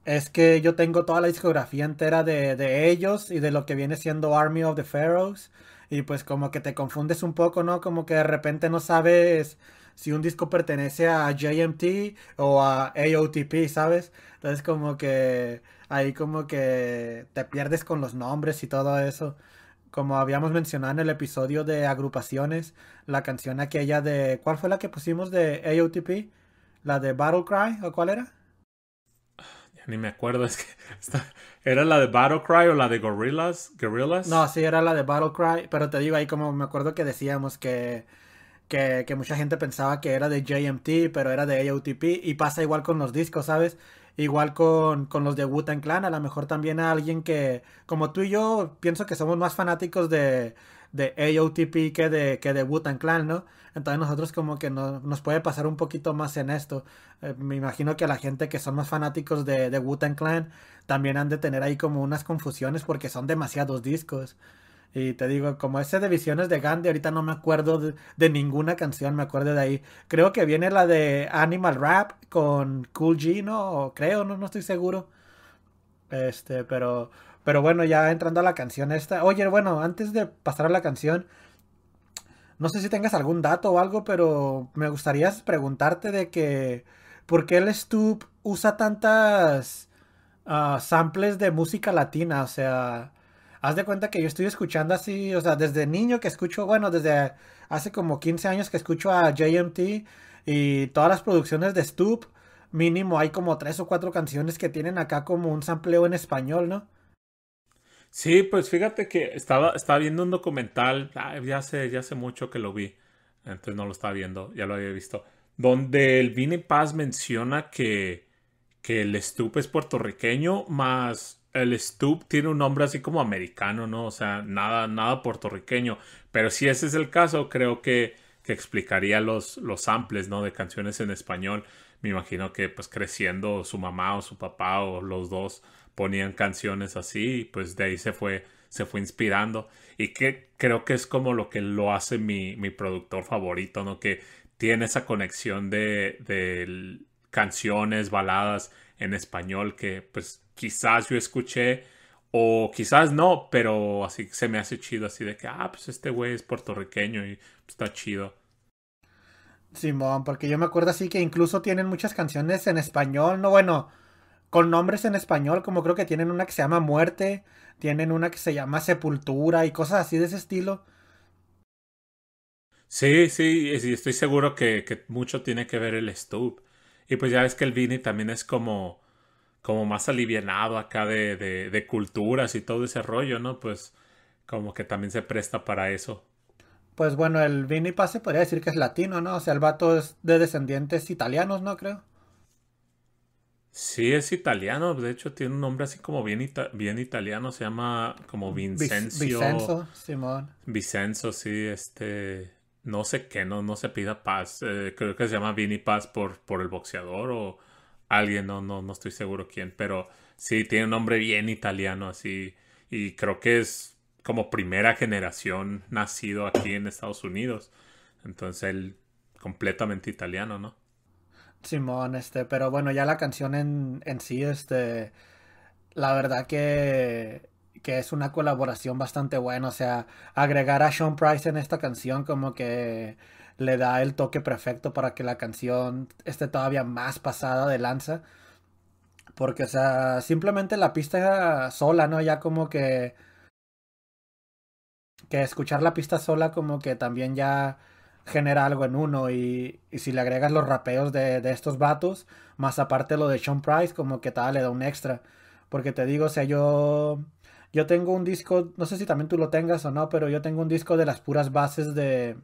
Es que yo tengo toda la discografía entera de, de ellos y de lo que viene siendo Army of the Pharaohs. Y pues como que te confundes un poco, ¿no? Como que de repente no sabes si un disco pertenece a JMT o a AOTP, ¿sabes? Entonces como que ahí como que te pierdes con los nombres y todo eso. Como habíamos mencionado en el episodio de agrupaciones, la canción aquella de... ¿Cuál fue la que pusimos de AOTP? ¿La de Battle Cry o cuál era? ni me acuerdo, es que era la de Battle Cry o la de Gorillaz, Gorillaz. No, sí, era la de Battle Cry, pero te digo ahí como me acuerdo que decíamos que, que, que mucha gente pensaba que era de JMT, pero era de AOTP, y pasa igual con los discos, ¿sabes? Igual con, con los de Wu-Tang Clan, a lo mejor también a alguien que, como tú y yo, pienso que somos más fanáticos de, de AOTP que de, que de Wu-Tang Clan, ¿no? Entonces nosotros como que no- nos puede pasar un poquito más en esto. Eh, me imagino que a la gente que son más fanáticos de, de Wu-Tang Clan también han de tener ahí como unas confusiones porque son demasiados discos. Y te digo, como ese de Visiones de Gandhi, ahorita no me acuerdo de, ninguna canción, me acuerdo de ahí. Creo que viene la de Animal Rap con Cool G, ¿no? Creo, no, no estoy seguro. Este, pero, pero bueno, ya entrando a la canción esta. Oye, bueno, antes de pasar a la canción, no sé si tengas algún dato o algo, pero me gustaría preguntarte de que, ¿por qué el Stoop usa tantas ah, samples de música latina? O sea, haz de cuenta que yo estoy escuchando así, o sea, desde niño que escucho, bueno, desde hace como 15 años que escucho a JMT y todas las producciones de Stoop, mínimo hay como tres o cuatro canciones que tienen acá como un sampleo en español, ¿no? Sí, pues fíjate que estaba, estaba viendo un documental, ya hace, ya hace mucho que lo vi, entonces no lo estaba viendo, ya lo había visto, donde el Vini Paz menciona que, que el Stoop es puertorriqueño, más el Stoop tiene un nombre así como americano, ¿no? O sea, nada, nada puertorriqueño, pero si ese es el caso, creo que, que explicaría los, los samples, ¿no? De canciones en español. Me imagino que pues creciendo su mamá o su papá o los dos ponían canciones así y pues de ahí se fue se fue inspirando y que creo que es como lo que lo hace mi, mi productor favorito, ¿no? Que tiene esa conexión de, de canciones, baladas en español que pues quizás yo escuché o quizás no, pero así se me hace chido así de que, ah, pues este güey es puertorriqueño y está chido. Simón, porque yo me acuerdo así que incluso tienen muchas canciones en español, no bueno, con nombres en español, como creo que tienen una que se llama Muerte, tienen una que se llama Sepultura y cosas así de ese estilo. Sí, sí, estoy seguro que, que mucho tiene que ver el Stoop. Y pues ya ves que el Vini también es como, como más alivianado acá de, de, de culturas y todo ese rollo, ¿no? Pues como que también se presta para eso. Pues bueno, el Vini Paz se podría decir que es latino, ¿no? O sea, el vato es de descendientes italianos, ¿no? Creo. Sí, es italiano, de hecho tiene un nombre así como bien, ita- bien italiano, se llama como Vincencio. Vicenzo, Simón. Vicenzo, sí, este, no sé qué, no, no se pida paz, eh, creo que se llama Vini Paz por, por el boxeador o alguien, no, no, no estoy seguro quién, pero sí, tiene un nombre bien italiano, así, y creo que es como primera generación nacido aquí en Estados Unidos, entonces él completamente italiano, ¿no? Simón, este, pero bueno, ya la canción en, en sí, este, la verdad que, que es una colaboración bastante buena, o sea, agregar a Sean Price en esta canción como que le da el toque perfecto para que la canción esté todavía más pasada de lanza, porque, o sea, simplemente la pista sola, ¿no? Ya como que, que escuchar la pista sola como que también ya genera algo en uno y, y si le agregas los rapeos de, de estos vatos, más aparte lo de Sean Price, como que tal le da un extra. Porque te digo, o sea, yo, yo tengo un disco, no sé si también tú lo tengas o no, pero yo tengo un disco de las puras bases de,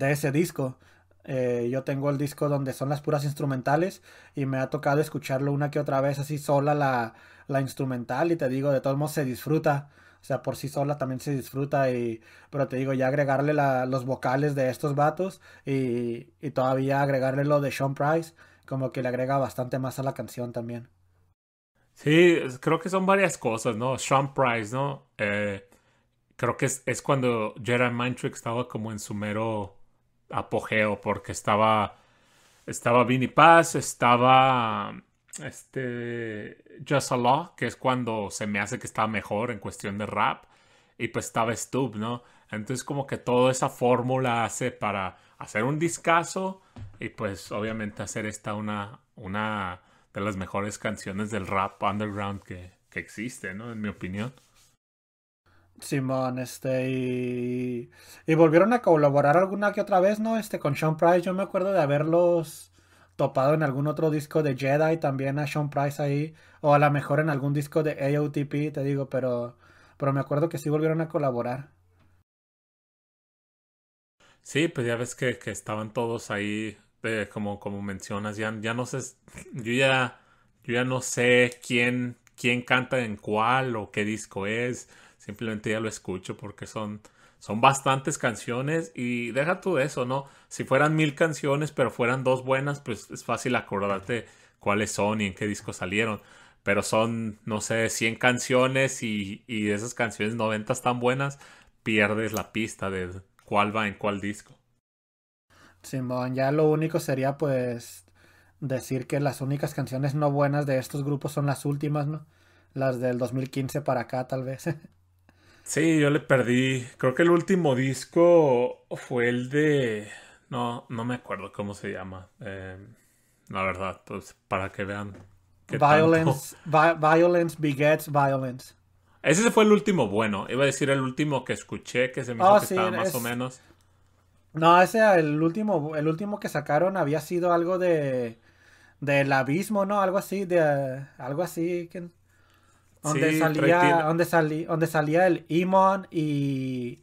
de ese disco. Eh, yo tengo el disco donde son las puras instrumentales y me ha tocado escucharlo una que otra vez así sola la, la instrumental y te digo, de todos modos se disfruta. O sea, por sí sola también se disfruta y... Pero te digo, ya agregarle los vocales de estos vatos y, y todavía agregarle lo de Sean Price, como que le agrega bastante más a la canción también. Sí, creo que son varias cosas, ¿no? Sean Price, ¿no? Eh, creo que es, es cuando Jerry Mantrick estaba como en su mero apogeo, porque estaba, estaba Vinnie Paz, estaba este Just a Law, que es cuando se me hace que está mejor en cuestión de rap, y pues estaba Stoop, ¿no? Entonces como que toda esa fórmula hace para hacer un discazo y pues obviamente hacer esta una, una de las mejores canciones del rap underground que, que existe, ¿no? En mi opinión. Simón, este, y, y volvieron a colaborar alguna que otra vez, ¿no? Este, con Sean Price, yo me acuerdo de haberlos topado en algún otro disco de Jedi también a Sean Price ahí. O a lo mejor en algún disco de AOTP, te digo, pero, pero me acuerdo que sí volvieron a colaborar. Sí, pues ya ves que, que estaban todos ahí, eh, como, como mencionas, ya, ya no sé, yo ya, yo ya no sé quién, quién canta en cuál o qué disco es, simplemente ya lo escucho porque son, son bastantes canciones y deja tú eso, ¿no? Si fueran mil canciones pero fueran dos buenas, pues es fácil acordarte cuáles son y en qué disco salieron. Pero son, no sé, 100 canciones y, y de esas canciones 90 tan buenas, pierdes la pista de cuál va en cuál disco. Simón, ya lo único sería pues decir que las únicas canciones no buenas de estos grupos son las últimas, ¿no? Las del 2015 para acá, tal vez. sí, yo le perdí. Creo que el último disco fue el de. No, no me acuerdo cómo se llama. Eh, la verdad, pues para que vean. Violence, vi violence begets violence. Ese fue el último bueno. Iba a decir el último que escuché, que se me hizo Oh, que sí, estaba más es- o menos. No, ese el último, el último que sacaron había sido algo de del abismo, ¿no? Algo así, de algo así que donde Sí, salía, donde salí, donde salía el Imon y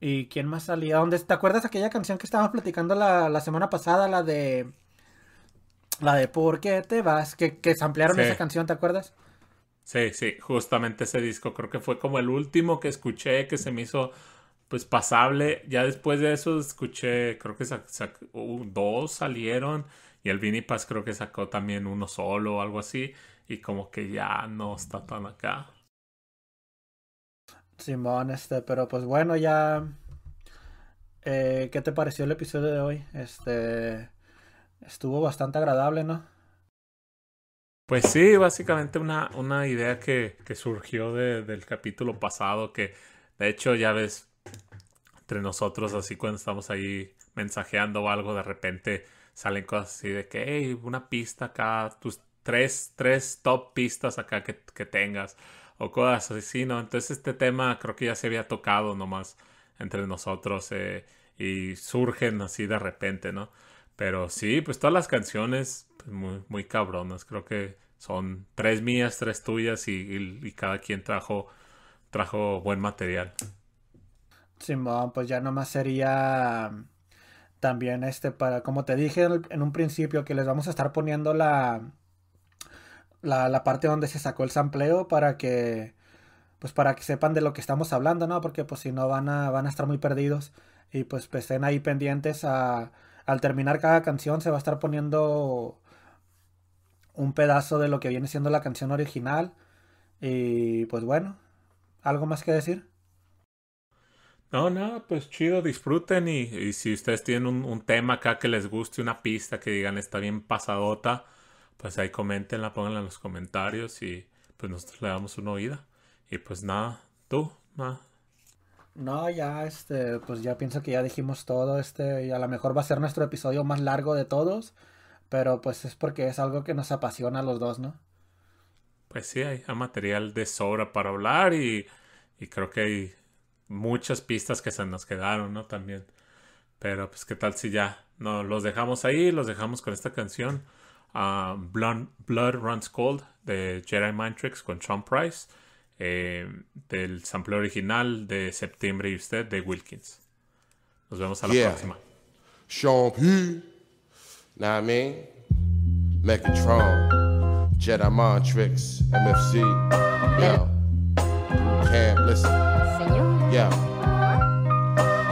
y quién más salía, ¿Dónde, ¿te acuerdas aquella canción que estábamos platicando la, la semana pasada, la de la de ¿Por qué te vas? Que, que samplearon Sí. esa canción, ¿te acuerdas? Sí, sí, justamente ese disco creo que fue como el último que escuché que se me hizo pues pasable. Ya después de eso escuché, creo que uh, dos salieron y el Vini Paz creo que sacó también uno solo o algo así y como que ya no está tan acá. Simón, este, pero pues bueno, ya. eh, ¿qué te pareció el episodio de hoy? Este. Estuvo bastante agradable, ¿no? Pues sí, básicamente una, una idea que, que surgió de- del capítulo pasado, que de hecho ya ves, entre nosotros así cuando estamos ahí mensajeando o algo, de repente salen cosas así de que, hey, una pista acá, tus tres, tres top pistas acá que, que tengas, o cosas así, ¿no? Entonces este tema creo que ya se había tocado nomás entre nosotros eh, y surgen así de repente, ¿no? Pero sí, pues todas las canciones pues, muy, muy cabronas. Creo que son tres mías, tres tuyas y, y- cada quien trajo, trajo buen material. Simón, pues ya nomás sería también este para, como te dije en un principio, que les vamos a estar poniendo la, la, la parte donde se sacó el sampleo para que, pues para que sepan de lo que estamos hablando, ¿no? Porque pues si no van a, van a estar muy perdidos y pues, pues, estén ahí pendientes a, al terminar cada canción se va a estar poniendo un pedazo de lo que viene siendo la canción original y pues bueno, ¿algo más que decir? No, nada, pues chido, disfruten y, y si ustedes tienen un, un tema acá que les guste, una pista que digan está bien pasadota, pues ahí coméntenla, pónganla en los comentarios y pues nosotros le damos una oída. Y pues nada, tú, nada. No, ya, este, pues ya pienso que ya dijimos todo, este, y a lo mejor va a ser nuestro episodio más largo de todos, pero pues es porque es algo que nos apasiona a los dos, ¿no? Pues sí, hay, hay material de sobra para hablar y, y creo que hay muchas pistas que se nos quedaron, ¿no? También. Pero pues qué tal si ya no los dejamos ahí, los dejamos con esta canción. Ah, Blood, Blood Runs Cold de Jedi Mind Tricks con Sean Price. eh, del sample original de Septiembre y Usted de Wilkins. Nos vemos a la Yeah. próxima. Sean P. Know what I mean? Megatron, Jedi Mind Tricks, MFC. Yo. Camp, listen. Yeah.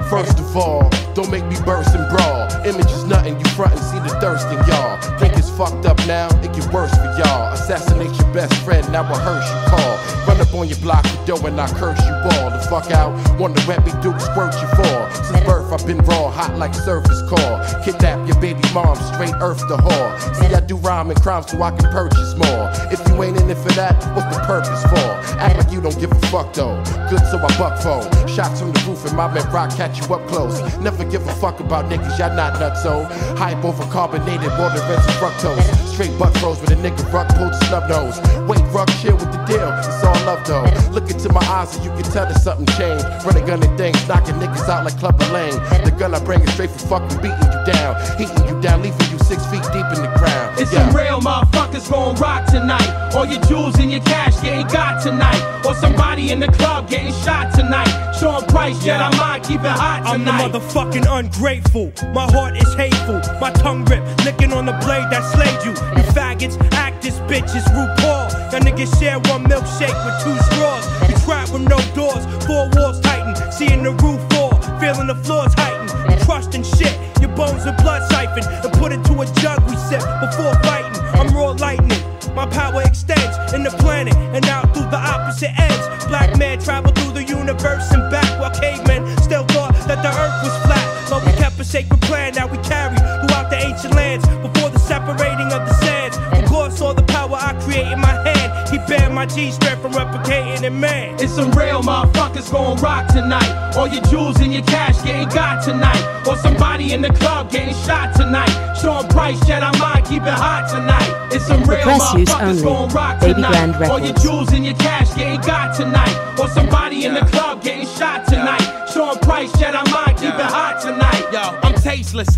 First of all, don't make me burst and brawl. Image is nothing, you front and see the thirst in y'all. Think it's fucked up now, it get worse for y'all. Assassinate your best friend, now a hearse you call. Run up on your block with dough and I curse you all. The fuck out, wanna rap me do squirt you for. Since birth I've been raw, hot like surface core. Kidnap your baby mom, straight earth the whore. See I do rhyme and crime so I can purchase more. If you ain't in it for that, what's the purpose for? Act like you don't give a fuck though. Good so I buck phone. Shots from the roof and my man rock catch you up close. Never give a fuck about niggas, y'all not nuts so. Hype over carbonated water and fructose. Straight butt froze with a nigga ruck pulled the snub nose. Wait, ruck chill with the deal, it's all love though. Look into my eyes and you can tell that something changed. Running gun and things, knocking niggas out like Clubber Lane. The gun I bring is straight for fucking beating you down, heating you down, leaving you six feet deep in the ground. It's Yeah. some real motherfuckers gon' rock tonight. All your jewels and your cash getting got tonight. Or somebody in the club getting shot tonight. Sean Price, Jedi mind, keep it hot tonight. I'm the motherfucking ungrateful. My heart is hateful. My tongue rip, licking on the blade that slayed you. Faggots, actors, bitches, RuPaul. Y'all niggas share one milkshake with two straws. You trap with no doors, four walls tighten. Seeing the roof fall, feeling the floors heighten. You trusting shit, your bones are blood siphon. And put into a jug we sip before fighting. I'm raw lightning. My power extends in the planet and out through the opposite ends. Black man traveled through the universe and back while cavemen still thought that the earth was flat. But we kept a sacred plan that we carry throughout the ancient lands before the separating of the sands. Of course, all the power I create in my hand. He banned my G strength from replicating in man. It's some real motherfuckers gon' rock tonight. All your jewels and your cash getting got tonight. Or somebody in the club getting shot tonight. Sean Price, Jedi mind, keep it hot tonight. It's some real press use motherfuckers only. gon' rock Baby tonight. Grand All your Records. jewels and your cash getting got tonight. Or somebody in the club getting shot tonight. Sean Price, Jedi mind, keep it hot tonight. Yo, I'm tasteless.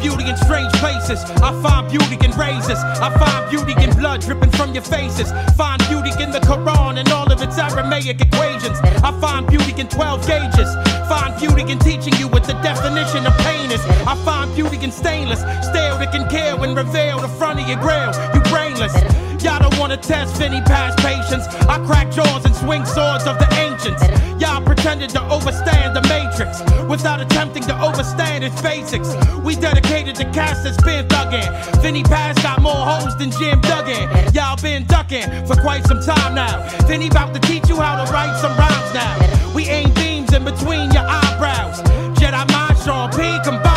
Beauty in strange places. I find beauty in razors. I find beauty in blood dripping from your faces. Find beauty in the Quran and all of its Aramaic equations. I find beauty in 12 gauges. Find beauty in teaching you what the definition of pain is. I find beauty in stainless steel that can kill and reveal the front of your grill. You brainless. Y'all don't wanna test Vinny past patience. I crack jaws and swing swords of the ancients. Y'all pretended to overstand the matrix without attempting to overstand its basics. We dedicated to cast that's been thuggin'. Vinny Paz got more hoes than Jim Duggan. Y'all been ducking for quite some time now. Vinny about to teach you how to write some rhymes now. We aim beams in between your eyebrows. Jedi mind, Sean P, combine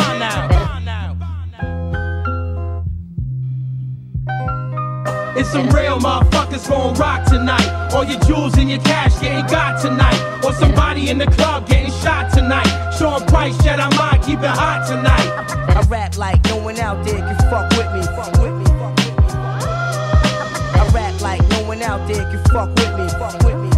It's some real motherfuckers gon' rock tonight. All your jewels and your cash getting got tonight. Or somebody in the club getting shot tonight. Sean Price, Jedi mind, keep it hot tonight. I rap like no one out there can fuck with me. Fuck with me. Fuck with me. I rap like no one out there can fuck with me. Fuck with me.